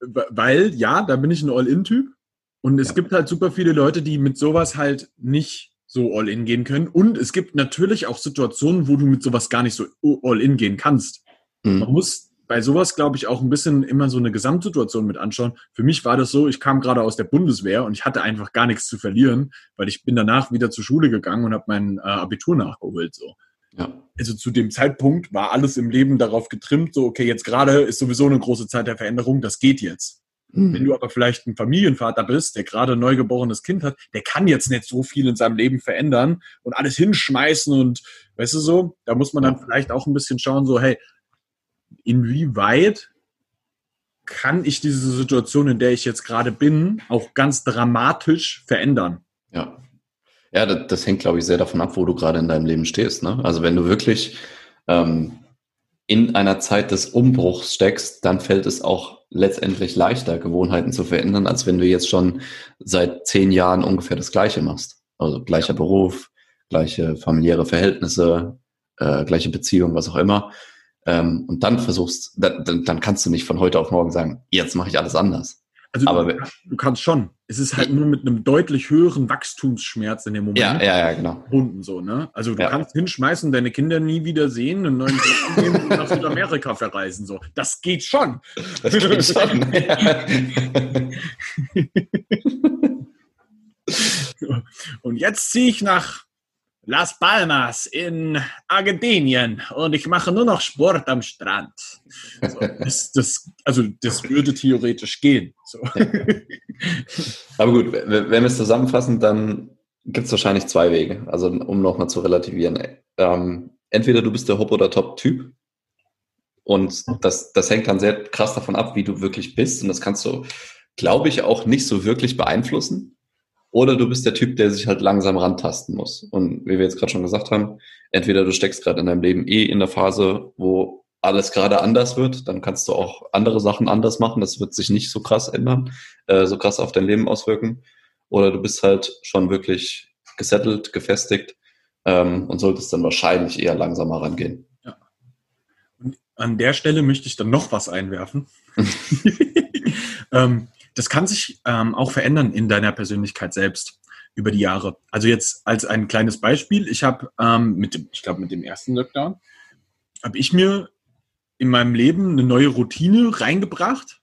weil, ja, da bin ich ein All-In-Typ. Und es ja. gibt halt super viele Leute, die mit sowas halt nicht so All-In gehen können. Und es gibt natürlich auch Situationen, wo du mit sowas gar nicht so All-In gehen kannst. Mhm. Man muss bei sowas, glaube ich, auch ein bisschen immer so eine Gesamtsituation mit anschauen. Für mich war das so, ich kam gerade aus der Bundeswehr und ich hatte einfach gar nichts zu verlieren, weil ich bin danach wieder zur Schule gegangen und habe mein äh, Abitur nachgeholt. So. Ja. Also zu dem Zeitpunkt war alles im Leben darauf getrimmt, so, okay, jetzt gerade ist sowieso eine große Zeit der Veränderung, das geht jetzt. Mhm. Wenn du aber vielleicht ein Familienvater bist, der gerade ein neugeborenes Kind hat, der kann jetzt nicht so viel in seinem Leben verändern und alles hinschmeißen und, weißt du so, da muss man dann vielleicht auch ein bisschen schauen, so, hey, inwieweit kann ich diese Situation, in der ich jetzt gerade bin, auch ganz dramatisch verändern? Ja. Ja, das, das hängt, glaube ich, sehr davon ab, wo du gerade in deinem Leben stehst. Ne? Also wenn du wirklich ähm, in einer Zeit des Umbruchs steckst, dann fällt es auch letztendlich leichter, Gewohnheiten zu verändern, als wenn du jetzt schon seit zehn Jahren ungefähr das Gleiche machst. Also gleicher Beruf, gleiche familiäre Verhältnisse, äh, gleiche Beziehung, was auch immer ähm, und dann versuchst, dann, dann kannst du nicht von heute auf morgen sagen, jetzt mache ich alles anders. Also aber du, du, kannst schon. Es ist halt nur mit einem deutlich höheren Wachstumsschmerz in dem Moment. Ja, ja, ja, genau. Verbunden so, ne? Also du ja. kannst hinschmeißen, deine Kinder nie wieder sehen, einen neuen Job nehmen und nach Südamerika verreisen. So. Das geht schon. Das geht schon. und jetzt ziehe ich nach Las Palmas in Argentinien und ich mache nur noch Sport am Strand. So, das, das, also das würde theoretisch gehen. So. Aber gut, wenn wir es zusammenfassen, dann gibt es wahrscheinlich zwei Wege. Also um nochmal zu relativieren. Ähm, entweder du bist der Hop- oder Top-Typ und das, das hängt dann sehr krass davon ab, wie du wirklich bist und das kannst du, glaube ich, auch nicht so wirklich beeinflussen. Oder du bist der Typ, der sich halt langsam rantasten muss. Und wie wir jetzt gerade schon gesagt haben, entweder du steckst gerade in deinem Leben eh in der Phase, wo alles gerade anders wird, dann kannst du auch andere Sachen anders machen. Das wird sich nicht so krass ändern, äh, so krass auf dein Leben auswirken. Oder du bist halt schon wirklich gesettelt, gefestigt ähm, und solltest dann wahrscheinlich eher langsamer rangehen. Ja. Und an der Stelle möchte ich dann noch was einwerfen. ähm, das kann sich ähm, auch verändern in deiner Persönlichkeit selbst über die Jahre. Also jetzt als ein kleines Beispiel, ich habe ähm, mit dem, ich glaube mit dem ersten Lockdown, habe ich mir in meinem Leben eine neue Routine reingebracht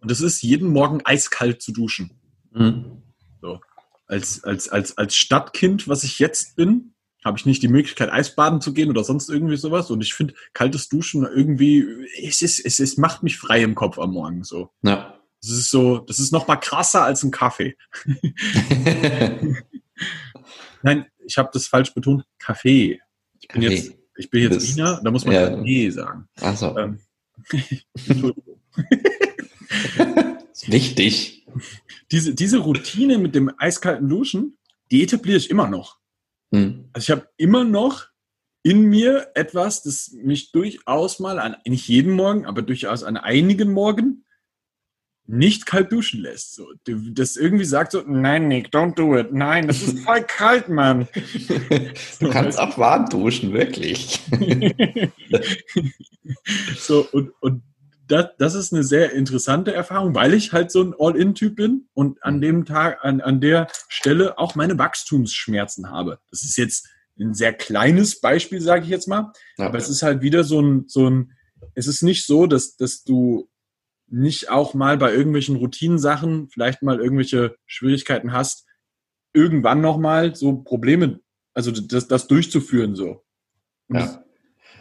und das ist jeden Morgen eiskalt zu duschen. Mhm. So. Als, als, als, als Stadtkind, was ich jetzt bin, habe ich nicht die Möglichkeit, Eisbaden zu gehen oder sonst irgendwie sowas. Und ich finde kaltes Duschen irgendwie, es, ist, es, es macht mich frei im Kopf am Morgen so. Ja. Das ist so, das ist noch mal krasser als ein Kaffee. Nein, ich habe das falsch betont. Kaffee. Ich bin Kaffee. jetzt, ich bin jetzt das, Wiener, da muss man ja. Kaffee sagen. Ach so. Ähm, Entschuldigung. ist wichtig. Diese, diese Routine mit dem eiskalten Duschen, die etabliere ich immer noch. Hm. Also ich habe immer noch in mir etwas, das mich durchaus mal an, nicht jeden Morgen, aber durchaus an einigen Morgen nicht kalt duschen lässt. So, das irgendwie sagt so, nein, Nick, don't do it. Nein, das ist voll kalt, Mann. Du kannst auch warm duschen, wirklich. so, und, und das, das ist eine sehr interessante Erfahrung, weil ich halt so ein All-In-Typ bin und an mhm. dem Tag, an, an der Stelle auch meine Wachstumsschmerzen habe. Das ist jetzt ein sehr kleines Beispiel, sage ich jetzt mal. Ja. Aber es ist halt wieder so ein, so ein, es ist nicht so, dass, dass du nicht auch mal bei irgendwelchen Routinensachen vielleicht mal irgendwelche Schwierigkeiten hast, irgendwann nochmal so Probleme, also das, das durchzuführen so. Ja.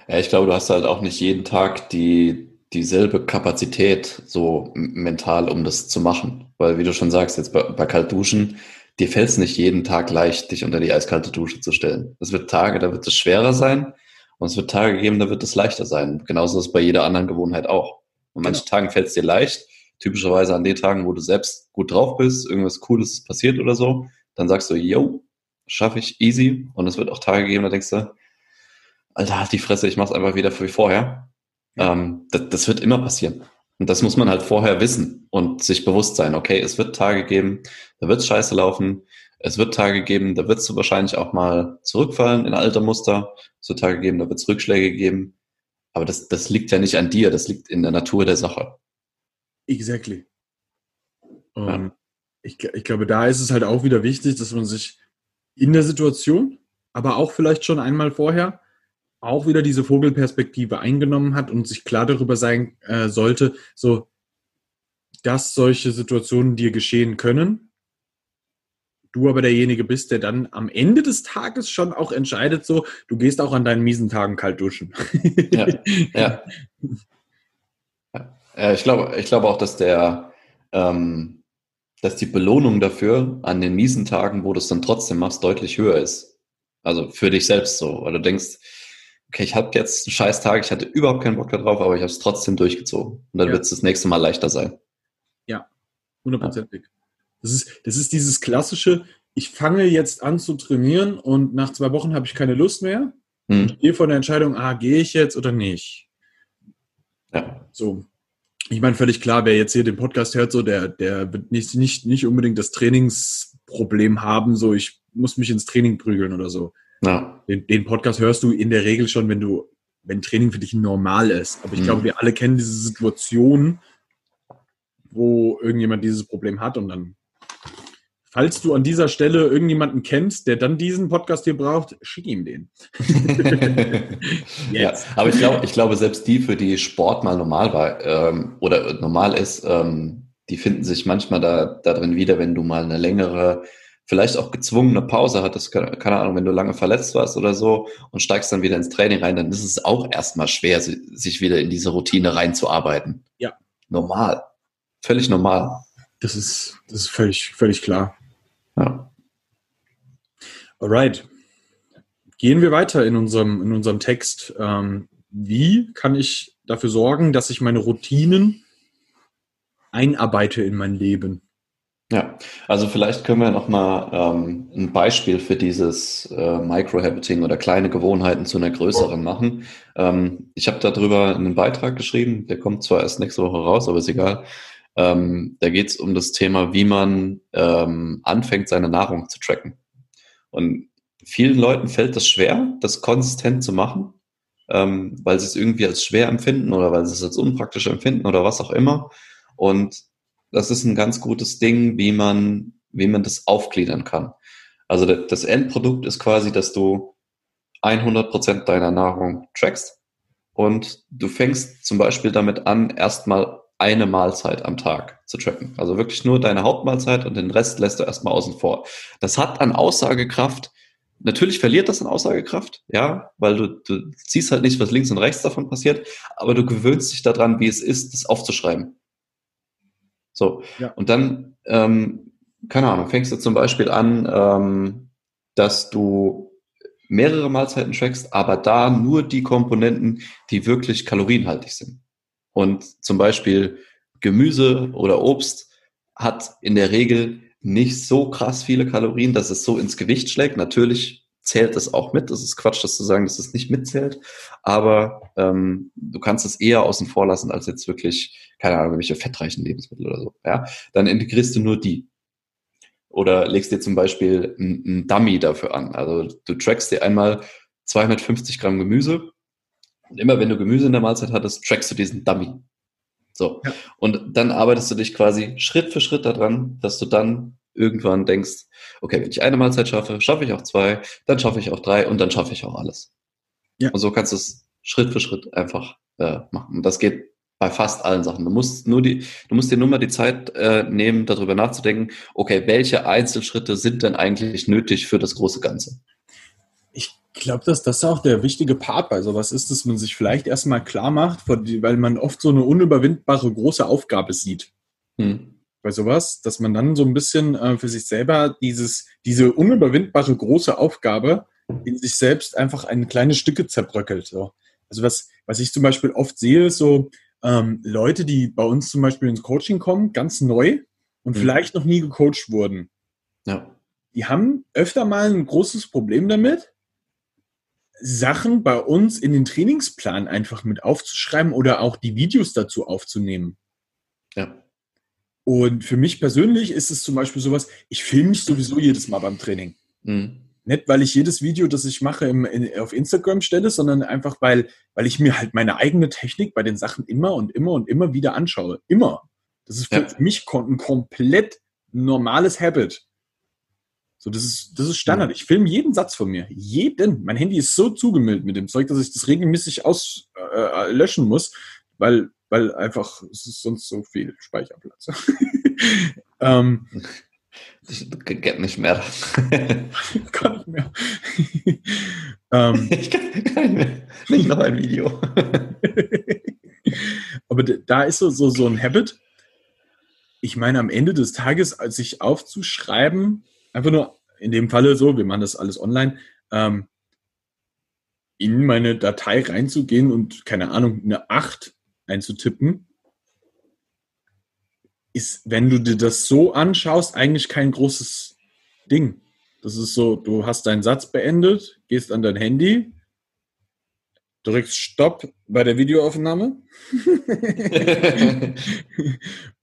ja, ich glaube, du hast halt auch nicht jeden Tag die, dieselbe Kapazität so mental, um das zu machen. Weil, wie du schon sagst, jetzt bei, bei Kaltduschen, dir fällt es nicht jeden Tag leicht, dich unter die eiskalte Dusche zu stellen. Es wird Tage, da wird es schwerer sein und es wird Tage geben, da wird es leichter sein. Genauso ist es bei jeder anderen Gewohnheit auch. Und manchen genau. Tagen fällt es dir leicht, typischerweise an den Tagen, wo du selbst gut drauf bist, irgendwas Cooles passiert oder so, dann sagst du, yo, schaffe ich easy. Und es wird auch Tage geben, da denkst du, Alter, halt die Fresse, ich mach's einfach wieder wie vorher. Ähm, das, das wird immer passieren. Und das muss man halt vorher wissen und sich bewusst sein, okay, es wird Tage geben, da wird scheiße laufen, es wird Tage geben, da wird du wahrscheinlich auch mal zurückfallen in alte Muster, es wird Tage geben, da wird es Rückschläge geben. Aber das, das liegt ja nicht an dir, das liegt in der Natur der Sache. Exactly. Um, ja. ich, ich glaube, da ist es halt auch wieder wichtig, dass man sich in der Situation, aber auch vielleicht schon einmal vorher, auch wieder diese Vogelperspektive eingenommen hat und sich klar darüber sein äh, sollte, so, dass solche Situationen dir geschehen können du aber derjenige bist, der dann am Ende des Tages schon auch entscheidet, so, du gehst auch an deinen miesen Tagen kalt duschen. ja, ja. ja. Ich glaube, ich glaube auch, dass der, ähm, dass die Belohnung dafür an den miesen Tagen, wo du es dann trotzdem machst, deutlich höher ist. Also für dich selbst so, weil du denkst, okay, ich habe jetzt einen scheiß Tag, ich hatte überhaupt keinen Bock darauf, aber ich habe es trotzdem durchgezogen. Und dann ja. wird es das nächste Mal leichter sein. Ja, hundertprozentig. Ja. Das ist, das ist dieses klassische, ich fange jetzt an zu trainieren und nach zwei Wochen habe ich keine Lust mehr. Hm. Und gehe von der Entscheidung, ah, gehe ich jetzt oder nicht? Ja. So. Ich meine, völlig klar, wer jetzt hier den Podcast hört, so, der, der wird nicht, nicht, nicht unbedingt das Trainingsproblem haben, so, ich muss mich ins Training prügeln oder so. Ja. Den, den Podcast hörst du in der Regel schon, wenn du, wenn Training für dich normal ist. Aber ich hm. glaube, wir alle kennen diese Situation, wo irgendjemand dieses Problem hat und dann Falls du an dieser Stelle irgendjemanden kennst, der dann diesen Podcast hier braucht, schick ihm den. ja, aber ich glaube, ich glaube, selbst die, für die Sport mal normal war ähm, oder normal ist, ähm, die finden sich manchmal da, da drin wieder, wenn du mal eine längere, vielleicht auch gezwungene Pause hattest, keine Ahnung, wenn du lange verletzt warst oder so und steigst dann wieder ins Training rein, dann ist es auch erstmal schwer, sich wieder in diese Routine reinzuarbeiten. Ja. Normal. Völlig normal. Das ist, das ist völlig, völlig klar. Ja. Alright. Gehen wir weiter in unserem, in unserem Text. Ähm, wie kann ich dafür sorgen, dass ich meine Routinen einarbeite in mein Leben? Ja, also vielleicht können wir nochmal ähm, ein Beispiel für dieses äh, Microhabiting oder kleine Gewohnheiten zu einer größeren machen. Ähm, ich habe darüber einen Beitrag geschrieben, der kommt zwar erst nächste Woche raus, aber ist egal. Ähm, da geht es um das Thema, wie man ähm, anfängt, seine Nahrung zu tracken. Und vielen Leuten fällt das schwer, das konsistent zu machen, ähm, weil sie es irgendwie als schwer empfinden oder weil sie es als unpraktisch empfinden oder was auch immer. Und das ist ein ganz gutes Ding, wie man, wie man das aufgliedern kann. Also das Endprodukt ist quasi, dass du 100 Prozent deiner Nahrung trackst und du fängst zum Beispiel damit an, erstmal eine Mahlzeit am Tag zu tracken. Also wirklich nur deine Hauptmahlzeit und den Rest lässt du erstmal außen vor. Das hat an Aussagekraft, natürlich verliert das an Aussagekraft, ja, weil du, du siehst halt nicht, was links und rechts davon passiert, aber du gewöhnst dich daran, wie es ist, das aufzuschreiben. So, ja. und dann, ähm, keine Ahnung, fängst du zum Beispiel an, ähm, dass du mehrere Mahlzeiten trackst, aber da nur die Komponenten, die wirklich kalorienhaltig sind. Und zum Beispiel Gemüse oder Obst hat in der Regel nicht so krass viele Kalorien, dass es so ins Gewicht schlägt. Natürlich zählt es auch mit. Das ist Quatsch, das zu sagen, dass es nicht mitzählt. Aber ähm, du kannst es eher außen vor lassen, als jetzt wirklich, keine Ahnung, welche fettreichen Lebensmittel oder so. Ja? Dann integrierst du nur die. Oder legst dir zum Beispiel ein, Dummy dafür an. Also du trackst dir einmal 250 Gramm Gemüse. Und immer wenn du Gemüse in der Mahlzeit hattest, trackst du diesen Dummy. So. Ja. Und dann arbeitest du dich quasi Schritt für Schritt daran, dass du dann irgendwann denkst, okay, wenn ich eine Mahlzeit schaffe, schaffe ich auch zwei, dann schaffe ich auch drei und dann schaffe ich auch alles. Ja. Und so kannst du es Schritt für Schritt einfach äh, machen. Und das geht bei fast allen Sachen. Du musst nur die, du musst dir nur mal die Zeit äh, nehmen, darüber nachzudenken, okay, welche Einzelschritte sind denn eigentlich nötig für das große Ganze? Ich glaube, dass das auch der wichtige Part bei sowas ist, dass man sich vielleicht erstmal klar macht, weil man oft so eine unüberwindbare große Aufgabe sieht. Hm bei sowas, dass man dann so ein bisschen äh, für sich selber dieses, diese unüberwindbare große Aufgabe in sich selbst einfach ein kleine Stücke zerbröckelt. So. Also was, was ich zum Beispiel oft sehe, ist so ähm, Leute, die bei uns zum Beispiel ins Coaching kommen, ganz neu und mhm. vielleicht noch nie gecoacht wurden. Ja. Die haben öfter mal ein großes Problem damit, Sachen bei uns in den Trainingsplan einfach mit aufzuschreiben oder auch die Videos dazu aufzunehmen. Ja. Und für mich persönlich ist es zum Beispiel sowas, ich filme mich sowieso jedes Mal beim Training. Mhm. Nicht, weil ich jedes Video, das ich mache, im, in, auf Instagram stelle, sondern einfach, weil, weil ich mir halt meine eigene Technik bei den Sachen immer und immer und immer wieder anschaue. Immer. Das ist für ja. mich ein komplett normales Habit. So, das ist, das ist Standard. Ich filme jeden Satz von mir. Jeden. Mein Handy ist so zugemüllt mit dem Zeug, dass ich das regelmäßig auslöschen äh, muss, weil weil einfach es ist sonst so viel Speicherplatz. ähm, das geht nicht mehr. kann nicht mehr. ähm, ich kann, kann nicht mehr. Nicht noch ein Video. Aber da ist so, so, so ein Habit. Ich meine, am Ende des Tages, als sich aufzuschreiben, einfach nur in dem Falle so, wir machen das alles online, ähm, in meine Datei reinzugehen und, keine Ahnung, eine 8 einzutippen, ist, wenn du dir das so anschaust, eigentlich kein großes Ding. Das ist so, du hast deinen Satz beendet, gehst an dein Handy, drückst Stopp bei der Videoaufnahme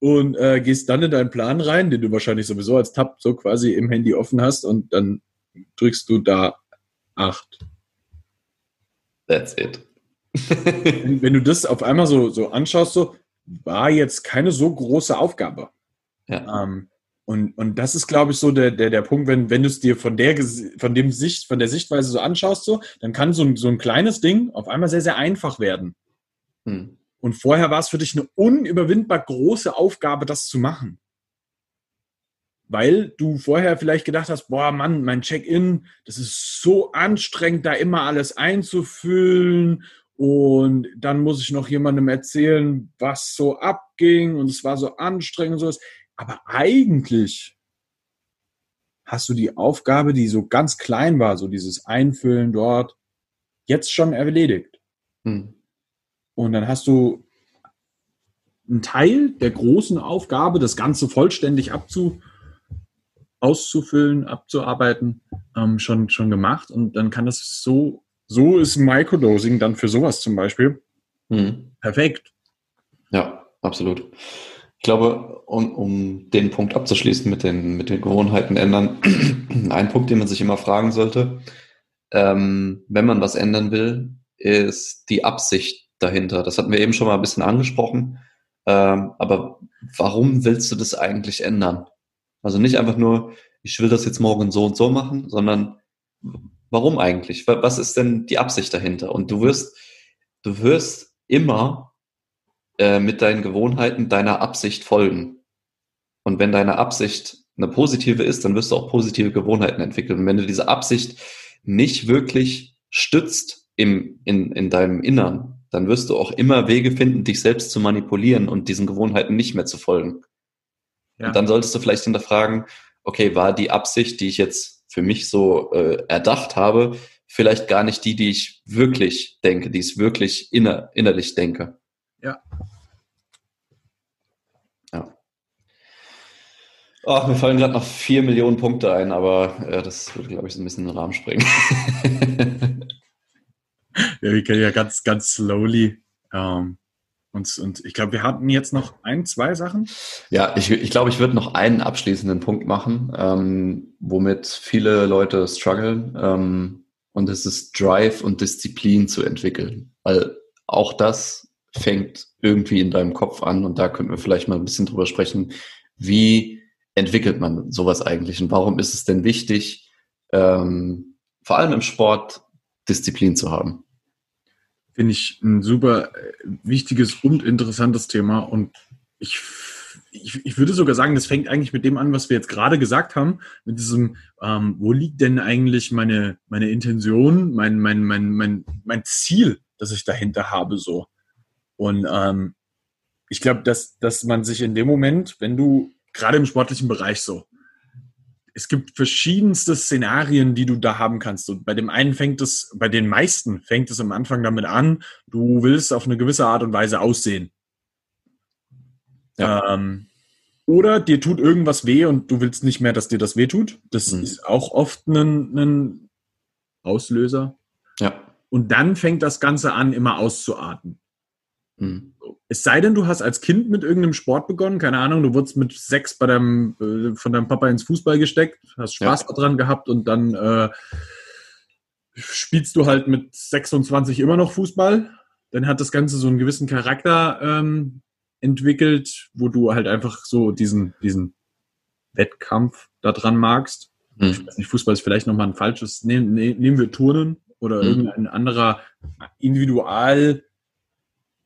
und äh, gehst dann in deinen Plan rein, den du wahrscheinlich sowieso als Tab so quasi im Handy offen hast und dann drückst du da 8. That's it wenn, wenn, du das auf einmal so, so anschaust, so, war jetzt keine so große Aufgabe. Ja. Ähm, und, und das ist, glaube ich, so der, der, der Punkt, wenn, wenn du es dir von der, von dem Sicht, von der Sichtweise so anschaust, so, dann kann so ein, so ein kleines Ding auf einmal sehr, sehr einfach werden. Hm. Und vorher war es für dich eine unüberwindbar große Aufgabe, das zu machen. Weil du vorher vielleicht gedacht hast, boah, Mann, mein Check-in, das ist so anstrengend, da immer alles einzufüllen und dann muss ich noch jemandem erzählen, was so abging und es war so anstrengend und sowas. Aber eigentlich hast du die Aufgabe, die so ganz klein war, so dieses Einfüllen dort, jetzt schon erledigt. Hm. Und dann hast du einen Teil der großen Aufgabe, das Ganze vollständig abzu, auszufüllen, abzuarbeiten, ähm, schon, schon gemacht. Und dann kann das so so ist Microdosing dann für sowas zum Beispiel mhm. perfekt. Ja, absolut. Ich glaube, um, um den Punkt abzuschließen mit den, mit den Gewohnheiten ändern, ein Punkt, den man sich immer fragen sollte, ähm, wenn man was ändern will, ist die Absicht dahinter. Das hatten wir eben schon mal ein bisschen angesprochen. Ähm, aber warum willst du das eigentlich ändern? Also nicht einfach nur, ich will das jetzt morgen so und so machen, sondern Warum eigentlich? Was ist denn die Absicht dahinter? Und du wirst, du wirst immer äh, mit deinen Gewohnheiten deiner Absicht folgen. Und wenn deine Absicht eine positive ist, dann wirst du auch positive Gewohnheiten entwickeln. Und wenn du diese Absicht nicht wirklich stützt im, in, in deinem Innern, dann wirst du auch immer Wege finden, dich selbst zu manipulieren und diesen Gewohnheiten nicht mehr zu folgen. Ja. Und dann solltest du vielleicht hinterfragen, okay, war die Absicht, die ich jetzt für mich so äh, erdacht habe, vielleicht gar nicht die, die ich wirklich denke, die ich wirklich inner, innerlich denke. Ja. Ach, mir fallen gerade noch vier Millionen Punkte ein, aber äh, das würde, glaube ich, so ein bisschen in den Rahmen sprengen. ja, wir können ja ganz, ganz slowly. Ähm, und, und ich glaube, wir hatten jetzt noch ein, zwei Sachen. Ja, ich, ich glaube, ich würde noch einen abschließenden Punkt machen, ähm, womit viele Leute strugglen. Ähm, und es ist Drive und Disziplin zu entwickeln. Weil auch das fängt irgendwie in deinem Kopf an und da könnten wir vielleicht mal ein bisschen drüber sprechen, wie entwickelt man sowas eigentlich und warum ist es denn wichtig, ähm, vor allem im Sport Disziplin zu haben? Finde ich ein super äh, wichtiges und interessantes Thema und ich, ich, ich würde sogar sagen, das fängt eigentlich mit dem an, was wir jetzt gerade gesagt haben, mit diesem, ähm, wo liegt denn eigentlich meine, meine Intention, mein, mein, mein, mein, mein Ziel, das ich dahinter habe, so. Und ähm, ich glaube, dass, dass man sich in dem Moment, wenn du gerade im sportlichen Bereich so, es gibt verschiedenste Szenarien, die du da haben kannst. Und bei dem einen fängt es, bei den meisten fängt es am Anfang damit an, du willst auf eine gewisse Art und Weise aussehen. Ja. Ähm, oder dir tut irgendwas weh und du willst nicht mehr, dass dir das weh tut. Das mhm. ist auch oft ein, ein Auslöser. Ja. Und dann fängt das Ganze an, immer auszuarten. Mhm. Es sei denn, du hast als Kind mit irgendeinem Sport begonnen, keine Ahnung, du wurdest mit sechs bei deinem, äh, von deinem Papa ins Fußball gesteckt, hast Spaß ja. daran gehabt und dann äh, spielst du halt mit 26 immer noch Fußball. Dann hat das Ganze so einen gewissen Charakter ähm, entwickelt, wo du halt einfach so diesen, diesen Wettkampf da dran magst. Mhm. Ich weiß nicht, Fußball ist vielleicht nochmal ein falsches, nehmen, nehmen wir Turnen oder mhm. irgendein anderer Individual-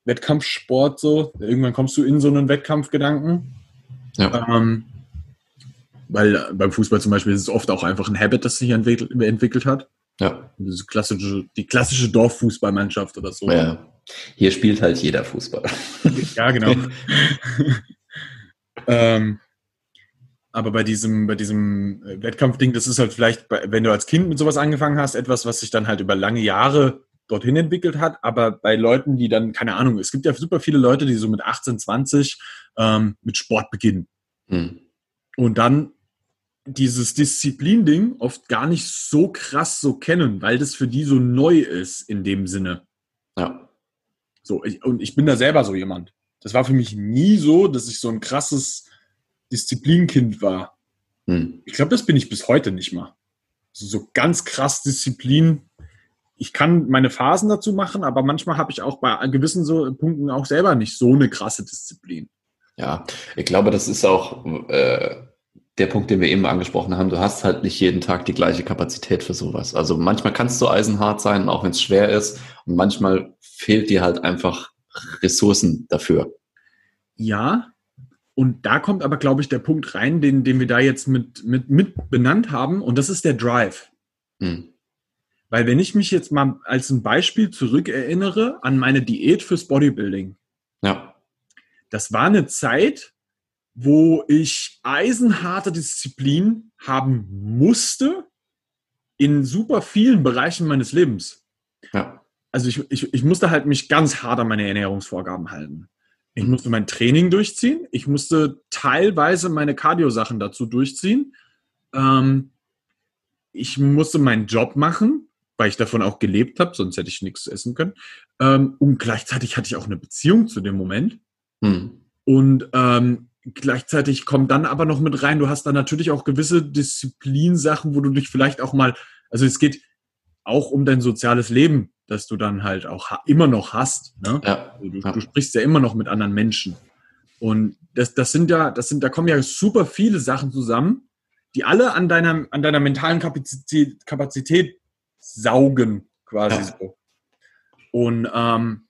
Wettkampfsport so. Irgendwann kommst du in so einen Wettkampfgedanken. Ja. Ähm, weil beim Fußball zum Beispiel ist es oft auch einfach ein Habit, das sich entwickelt, entwickelt hat. Ja. Klassische, die klassische Dorffußballmannschaft oder so. Ja. Hier spielt halt jeder Fußball. ja, genau. ähm, aber bei diesem, bei diesem Wettkampfding, das ist halt vielleicht, wenn du als Kind mit sowas angefangen hast, etwas, was sich dann halt über lange Jahre dorthin entwickelt hat, aber bei Leuten, die dann, keine Ahnung, es gibt ja super viele Leute, die so mit 18, 20 ähm, mit Sport beginnen. Hm. Und dann dieses Disziplin-Ding oft gar nicht so krass so kennen, weil das für die so neu ist in dem Sinne. Ja. So, ich, und ich bin da selber so jemand. Das war für mich nie so, dass ich so ein krasses Disziplinkind war. Hm. Ich glaube, das bin ich bis heute nicht mal. Also so ganz krass Disziplin ich kann meine Phasen dazu machen, aber manchmal habe ich auch bei gewissen so Punkten auch selber nicht so eine krasse Disziplin. Ja, ich glaube, das ist auch äh, der Punkt, den wir eben angesprochen haben. Du hast halt nicht jeden Tag die gleiche Kapazität für sowas. Also manchmal kannst du eisenhart sein, auch wenn es schwer ist. Und manchmal fehlt dir halt einfach Ressourcen dafür. Ja, und da kommt aber, glaube ich, der Punkt rein, den, den wir da jetzt mit, mit, mit benannt haben. Und das ist der Drive. Hm. Weil wenn ich mich jetzt mal als ein Beispiel zurückerinnere an meine Diät fürs Bodybuilding. Ja. Das war eine Zeit, wo ich eisenharte Disziplin haben musste in super vielen Bereichen meines Lebens. Ja. Also ich, ich, ich musste halt mich ganz hart an meine Ernährungsvorgaben halten. Ich musste mein Training durchziehen. Ich musste teilweise meine Cardio-Sachen dazu durchziehen. Ähm, ich musste meinen Job machen weil ich davon auch gelebt habe, sonst hätte ich nichts essen können. Ähm, und gleichzeitig hatte ich auch eine Beziehung zu dem Moment. Hm. Und ähm, gleichzeitig kommt dann aber noch mit rein, du hast dann natürlich auch gewisse Disziplinsachen, wo du dich vielleicht auch mal, also es geht auch um dein soziales Leben, das du dann halt auch immer noch hast. Ne? Ja. Also du, du, sprichst ja immer noch mit anderen Menschen. Und das, das sind ja, das sind, da kommen ja super viele Sachen zusammen, die alle an deiner, an deiner mentalen Kapazität, Kapazität saugen, quasi ja. so. Und ähm,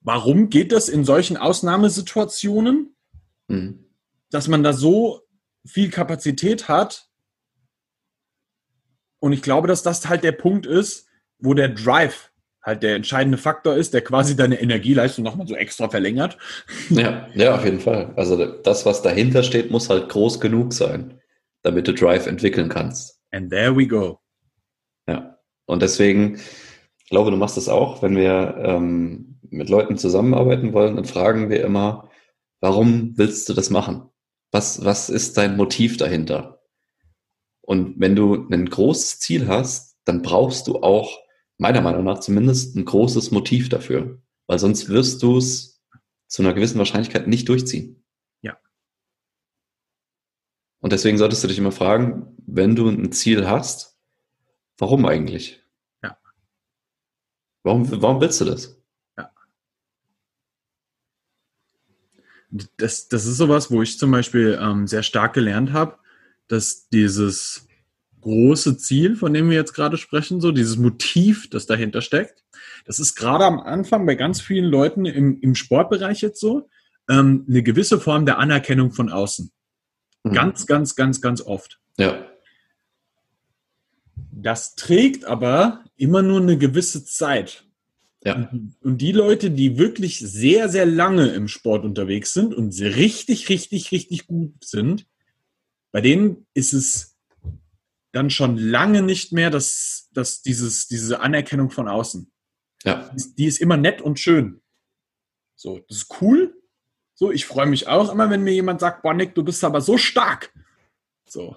warum geht das in solchen Ausnahmesituationen, mhm. dass man da so viel Kapazität hat? Und ich glaube, dass das halt der Punkt ist, wo der Drive halt der entscheidende Faktor ist, der quasi deine Energieleistung nochmal so extra verlängert. Ja, ja, auf jeden Fall. Also das, was dahinter steht, muss halt groß genug sein, damit du Drive entwickeln kannst. And there we go. Ja. Und deswegen, ich glaube, du machst das auch, wenn wir ähm, mit Leuten zusammenarbeiten wollen, dann fragen wir immer, warum willst du das machen? Was, was ist dein Motiv dahinter? Und wenn du ein großes Ziel hast, dann brauchst du auch, meiner Meinung nach zumindest, ein großes Motiv dafür. Weil sonst wirst du es zu einer gewissen Wahrscheinlichkeit nicht durchziehen. Ja. Und deswegen solltest du dich immer fragen, wenn du ein Ziel hast, warum eigentlich? Ja. Warum, warum willst du das? Ja. Das, das ist sowas, wo ich zum Beispiel ähm, sehr stark gelernt habe, dass dieses große Ziel, von dem wir jetzt gerade sprechen, so dieses Motiv, das dahinter steckt, das ist gerade am Anfang bei ganz vielen Leuten im, im Sportbereich jetzt so, ähm, eine gewisse Form der Anerkennung von außen. Mhm. Ganz, ganz, ganz, ganz oft. Ja. Das trägt aber immer nur eine gewisse Zeit. Ja. Und die Leute, die wirklich sehr, sehr lange im Sport unterwegs sind und richtig, richtig, richtig gut sind, bei denen ist es dann schon lange nicht mehr das, das dieses, diese Anerkennung von außen. Ja. Die ist immer nett und schön. So, das ist cool. So, ich freue mich auch immer, wenn mir jemand sagt, boah, Nick, du bist aber so stark. So,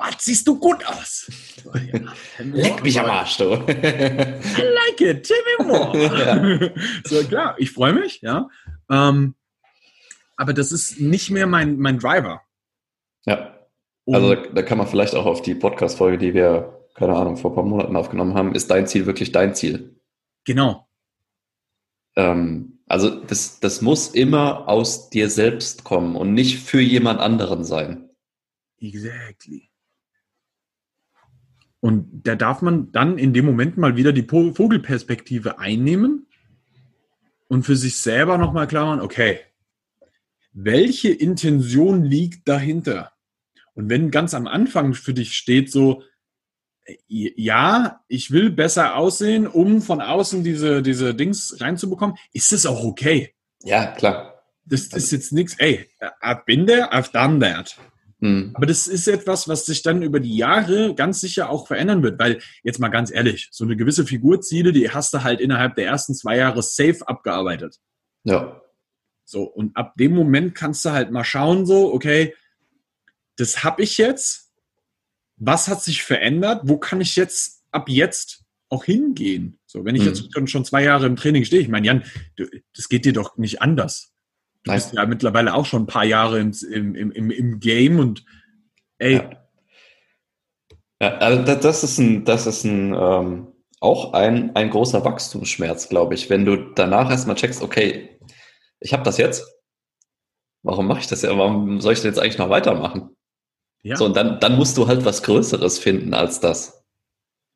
was siehst du gut aus? Ja. Leck mich am Arsch, du. I like it, tell me more. Ja. So, klar, ich freue mich, ja. Ähm, aber das ist nicht mehr mein, mein Driver. Ja. Also da, da kann man vielleicht auch auf die Podcast-Folge, die wir, keine Ahnung, vor ein paar Monaten aufgenommen haben, ist dein Ziel wirklich dein Ziel? Genau. Ähm, also das, das muss immer aus dir selbst kommen und nicht für jemand anderen sein. Exactly. Und da darf man dann in dem Moment mal wieder die Vogelperspektive einnehmen und für sich selber nochmal klar machen, okay, welche Intention liegt dahinter? Und wenn ganz am Anfang für dich steht so, ja, ich will besser aussehen, um von außen diese, diese Dings reinzubekommen, ist es auch okay. Ja, klar. Das, das ist jetzt nichts, ey, I've been there, I've done that. Hm. Aber das ist etwas, was sich dann über die Jahre ganz sicher auch verändern wird, weil jetzt mal ganz ehrlich, so eine gewisse Figurziele, die hast du halt innerhalb der ersten zwei Jahre safe abgearbeitet. Ja. So, und ab dem Moment kannst du halt mal schauen, so, okay, das habe ich jetzt, was hat sich verändert? Wo kann ich jetzt ab jetzt auch hingehen? So, wenn ich mhm. jetzt schon, zwei Jahre im Training stehe, ich meine, Jan, das geht dir doch nicht anders. Du Nein. bist ja mittlerweile auch schon ein paar Jahre im, im, im, im Game und ey. Ja. ja also das ist ein, das ist ein ähm, auch ein, ein großer Wachstumsschmerz, glaube ich, wenn du danach erstmal checkst, okay, ich habe das jetzt. Warum mache ich das ja? Warum soll ich denn jetzt eigentlich noch weitermachen? Ja. So, und dann, dann musst du halt was Größeres finden als das.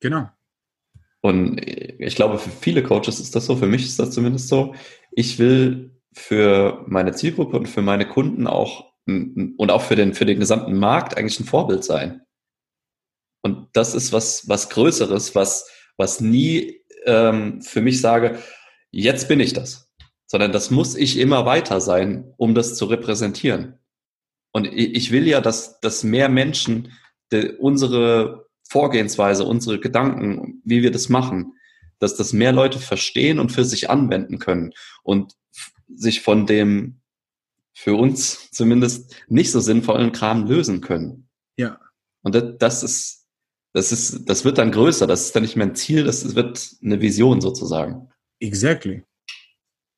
Genau. Und ich glaube, für viele Coaches ist das so, für mich ist das zumindest so. Ich will für meine Zielgruppe und für meine Kunden auch und auch für den, für den gesamten Markt eigentlich ein Vorbild sein. Und das ist was, was Größeres, was, was nie ähm, für mich sage, jetzt bin ich das. Sondern das muss ich immer weiter sein, um das zu repräsentieren. Und ich will ja, dass, dass mehr Menschen unsere Vorgehensweise, unsere Gedanken, wie wir das machen, dass das mehr Leute verstehen und für sich anwenden können und sich von dem für uns zumindest nicht so sinnvollen Kram lösen können. Ja. Und das, das ist, das ist, das wird dann größer. Das ist dann nicht mehr ein Ziel, das wird eine Vision sozusagen. Exactly.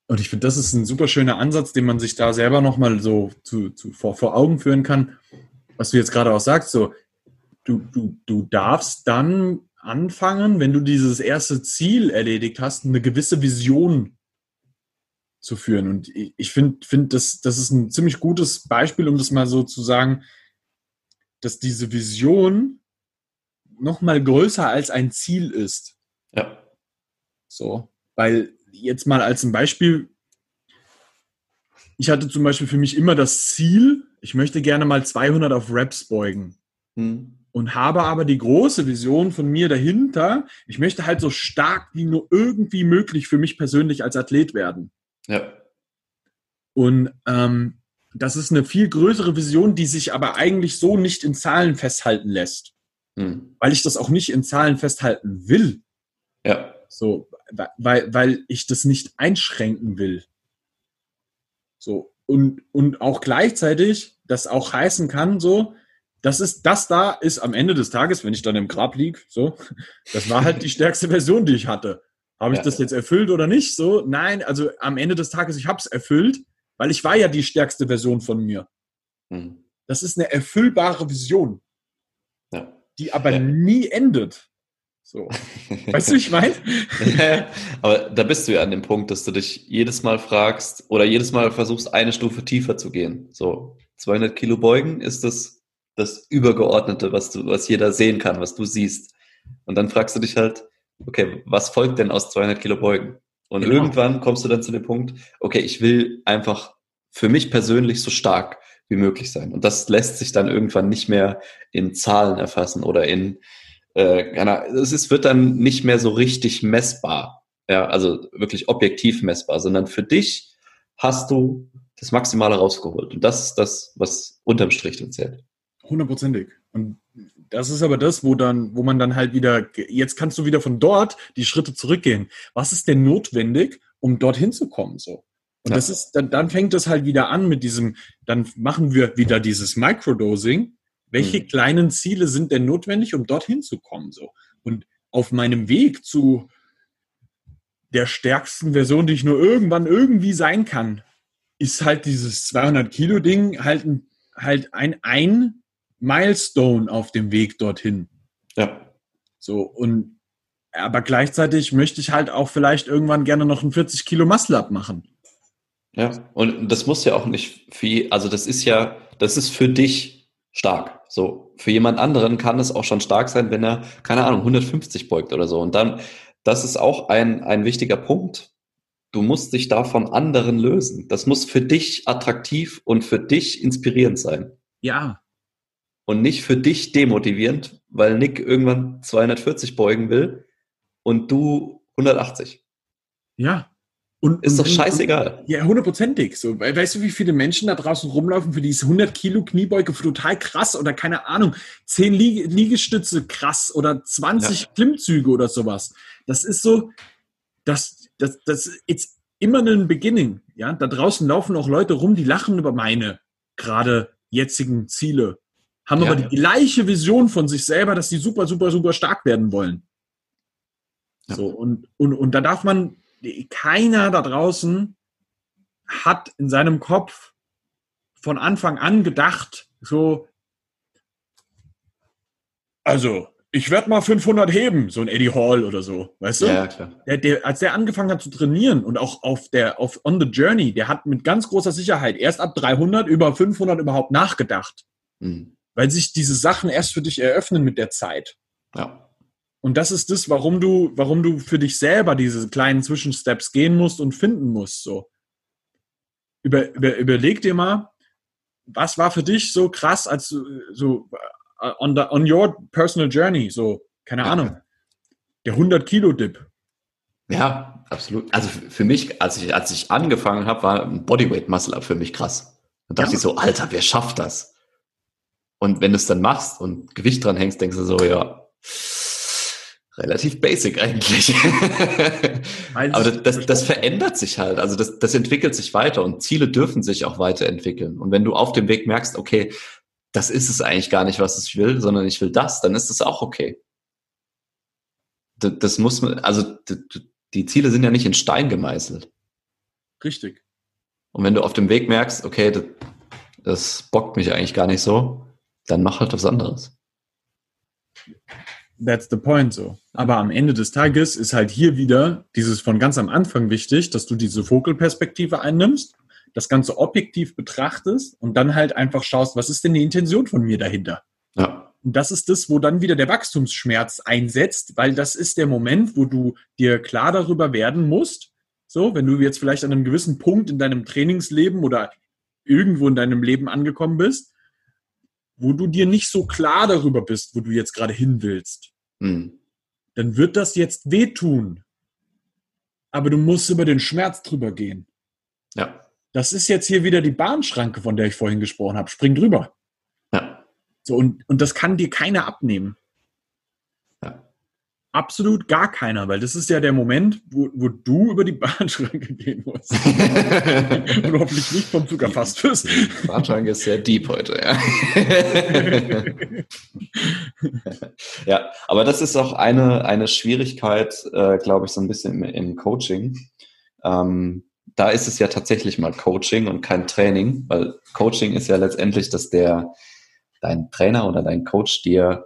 Und ich finde, das ist ein super schöner Ansatz, den man sich da selber nochmal so zu, zu, vor, vor Augen führen kann. Was du jetzt gerade auch sagst, so, du, du, du darfst dann anfangen, wenn du dieses erste Ziel erledigt hast, eine gewisse Vision zu führen. Und ich finde, find, das, das ist ein ziemlich gutes Beispiel, um das mal so zu sagen, dass diese Vision nochmal größer als ein Ziel ist. Ja. So, weil jetzt mal als ein Beispiel. Ich hatte zum Beispiel für mich immer das Ziel, ich möchte gerne mal 200 auf Raps beugen. Hm. Und habe aber die große Vision von mir dahinter, ich möchte halt so stark wie nur irgendwie möglich für mich persönlich als Athlet werden. Ja. Und ähm, das ist eine viel größere Vision, die sich aber eigentlich so nicht in Zahlen festhalten lässt. Hm. Weil ich das auch nicht in Zahlen festhalten will. Ja. So, weil, weil ich das nicht einschränken will. So, und, und auch gleichzeitig das auch heißen kann, so, das ist, das da ist am Ende des Tages, wenn ich dann im Grab lieg, so, das war halt die stärkste Version, die ich hatte. Habe ich ja. das jetzt erfüllt oder nicht? So, nein, also am Ende des Tages, ich habe es erfüllt, weil ich war ja die stärkste Version von mir. Mhm. Das ist eine erfüllbare Vision, ja. die aber ja. nie endet. So. Weißt du, ich meine? ja, aber da bist du ja an dem Punkt, dass du dich jedes Mal fragst oder jedes Mal versuchst, eine Stufe tiefer zu gehen. So, 200 Kilo beugen ist das, das Übergeordnete, was du, was jeder sehen kann, was du siehst. Und dann fragst du dich halt, okay, was folgt denn aus 200 Kilo beugen? Und genau. irgendwann kommst du dann zu dem Punkt, okay, ich will einfach für mich persönlich so stark wie möglich sein. Und das lässt sich dann irgendwann nicht mehr in Zahlen erfassen oder in, äh, es ist, wird dann nicht mehr so richtig messbar. Ja, also wirklich objektiv messbar, sondern für dich hast du das Maximale rausgeholt. Und das ist das, was unterm Strich dann zählt. Hundertprozentig. Und das ist aber das, wo dann, wo man dann halt wieder, jetzt kannst du wieder von dort die Schritte zurückgehen. Was ist denn notwendig, um dorthin zu kommen, so? Und ja. das ist, dann, dann fängt es halt wieder an mit diesem, dann machen wir wieder dieses Microdosing. Welche mhm. kleinen Ziele sind denn notwendig, um dorthin zu kommen, so? Und auf meinem Weg zu der stärksten Version, die ich nur irgendwann irgendwie sein kann, ist halt dieses 200 Kilo Ding halt ein, halt ein, ein Milestone auf dem Weg dorthin. Ja. So, und aber gleichzeitig möchte ich halt auch vielleicht irgendwann gerne noch ein 40 Kilo Muscle-Up machen. Ja, und das muss ja auch nicht viel, also das ist ja, das ist für dich stark. So, für jemand anderen kann es auch schon stark sein, wenn er, keine Ahnung, 150 beugt oder so. Und dann, das ist auch ein, ein wichtiger Punkt. Du musst dich da von anderen lösen. Das muss für dich attraktiv und für dich inspirierend sein. Ja, und nicht für dich demotivierend, weil Nick irgendwann 240 beugen will und du 180. Ja. Und, ist und, doch scheißegal. ja, hundertprozentig. So, weißt du, wie viele Menschen da draußen rumlaufen, für diese 100 Kilo Kniebeuge total krass oder keine Ahnung, 10 Lieg Liegestütze krass oder 20 ja. Klimmzüge oder sowas. Das ist so, das, das, das ist immer ein Beginning. Ja, da draußen laufen auch Leute rum, die lachen über meine gerade jetzigen Ziele haben ja, aber die gleiche Vision von sich selber, dass sie super, super, super stark werden wollen. Ja. So, und, und, und da darf man, keiner da draußen hat in seinem Kopf von Anfang an gedacht, so, also, ich werde mal 500 heben, so ein Eddie Hall oder so, weißt du? Ja, klar. Der, der, als der angefangen hat zu trainieren und auch auf der, auf On the Journey, der hat mit ganz großer Sicherheit erst ab 300 über 500 überhaupt nachgedacht. Mhm weil sich diese Sachen erst für dich eröffnen mit der Zeit. Ja. Und das ist das, warum du, warum du für dich selber diese kleinen Zwischensteps gehen musst und finden musst. So. Über, über, überleg dir mal, was war für dich so krass als so uh, on, the, on your personal journey, so, keine ja. Ahnung, der 100 Kilo Dip. Ja, absolut. Also für mich, als ich, als ich angefangen habe, war ein Bodyweight Muscle Up für mich krass. Da dachte ja. ich so, Alter, wer schafft das? Und wenn du es dann machst und Gewicht dran hängst, denkst du so, ja, relativ basic eigentlich. Aber das, das, das, verändert sich halt. Also das, das entwickelt sich weiter und Ziele dürfen sich auch weiterentwickeln. Und wenn du auf dem Weg merkst, okay, das ist es eigentlich gar nicht, was ich will, sondern ich will das, dann ist es auch okay. Das, das muss man, also die Ziele sind ja nicht in Stein gemeißelt. Richtig. Und wenn du auf dem Weg merkst, okay, das, das bockt mich eigentlich gar nicht so, dann mach halt was anderes. That's the point so. Aber am Ende des Tages ist halt hier wieder dieses von ganz am Anfang wichtig, dass du diese Vogelperspektive einnimmst, das Ganze objektiv betrachtest und dann halt einfach schaust, was ist denn die Intention von mir dahinter? Ja. Und das ist das, wo dann wieder der Wachstumsschmerz einsetzt, weil das ist der Moment, wo du dir klar darüber werden musst, so, wenn du jetzt vielleicht an einem gewissen Punkt in deinem Trainingsleben oder irgendwo in deinem Leben angekommen bist, wo du dir nicht so klar darüber bist, wo du jetzt gerade hin willst, mhm. dann wird das jetzt wehtun. Aber du musst über den Schmerz drüber gehen. Ja. Das ist jetzt hier wieder die Bahnschranke, von der ich vorhin gesprochen habe. Spring drüber. Ja. So, und, und das kann dir keiner abnehmen. Absolut gar keiner, weil das ist ja der Moment, wo, wo du über die Bahnschranke gehen musst. Und hoffentlich nicht vom Zug erfasst wirst. Die Bahnschranke ist sehr deep heute, ja. ja, aber das ist auch eine, eine Schwierigkeit, äh, glaube ich, so ein bisschen im, im Coaching. Ähm, da ist es ja tatsächlich mal Coaching und kein Training, weil Coaching ist ja letztendlich, dass der dein Trainer oder dein Coach dir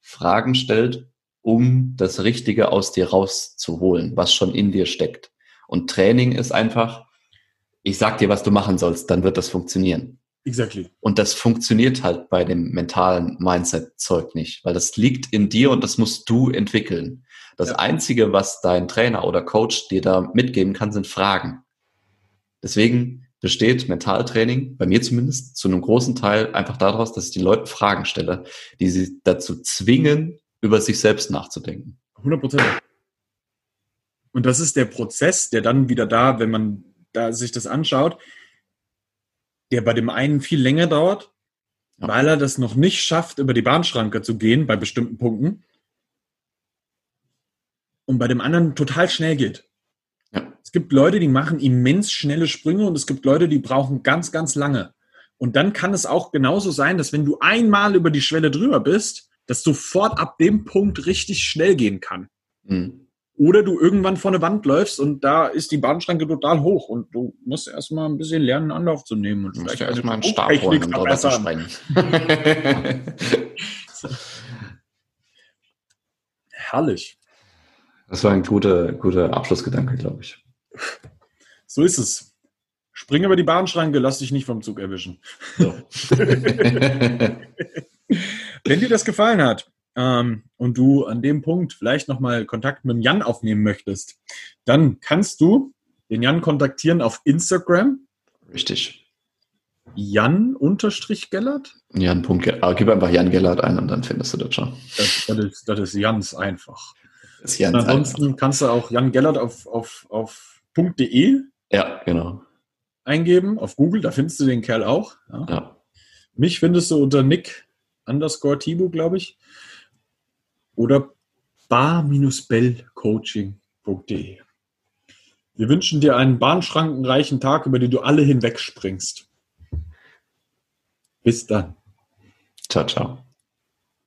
Fragen stellt, um das Richtige aus dir rauszuholen, was schon in dir steckt. Und Training ist einfach, ich sag dir, was du machen sollst, dann wird das funktionieren. Exactly. Und das funktioniert halt bei dem mentalen Mindset-Zeug nicht, weil das liegt in dir und das musst du entwickeln. Das ja. Einzige, was dein Trainer oder Coach dir da mitgeben kann, sind Fragen. Deswegen besteht Mentaltraining, bei mir zumindest, zu einem großen Teil einfach daraus, dass ich die Leuten Fragen stelle, die sie dazu zwingen, über sich selbst nachzudenken. 100 Prozent. Und das ist der Prozess, der dann wieder da, wenn man da sich das anschaut, der bei dem einen viel länger dauert, ja. weil er das noch nicht schafft, über die Bahnschranke zu gehen bei bestimmten Punkten. Und bei dem anderen total schnell geht. Ja. Es gibt Leute, die machen immens schnelle Sprünge und es gibt Leute, die brauchen ganz, ganz lange. Und dann kann es auch genauso sein, dass wenn du einmal über die Schwelle drüber bist, das sofort ab dem Punkt richtig schnell gehen kann. Mhm. Oder du irgendwann vor eine Wand läufst und da ist die Bahnschranke total hoch und du musst erstmal ein bisschen lernen, Anlauf zu nehmen und vielleicht ja erstmal einen Stab holen, um drüber zu sprengen. Herrlich. Das war ein guter, guter Abschlussgedanke, glaube ich. So ist es. Spring über die Bahnschranke, lass dich nicht vom Zug erwischen. So. Wenn dir das gefallen hat ähm, und du an dem Punkt vielleicht nochmal Kontakt mit dem Jan aufnehmen möchtest, dann kannst du den Jan kontaktieren auf Instagram. Richtig. Jan-Gellert? Jan. Ah, gib einfach Jan Gellert ein und dann findest du das schon. Das, das, ist, das ist Jans einfach. Das ist Jans ansonsten einfach. kannst du auch Jan Gellert auf, auf, auf .de ja, genau. eingeben, auf Google, da findest du den Kerl auch. Ja. ja. Mich findest du unter Nick underscore Tibo, glaube ich. Oder bar-bellcoaching.de. Wir wünschen dir einen bahnschrankenreichen Tag, über den du alle hinwegspringst. Bis dann. Ciao, ciao.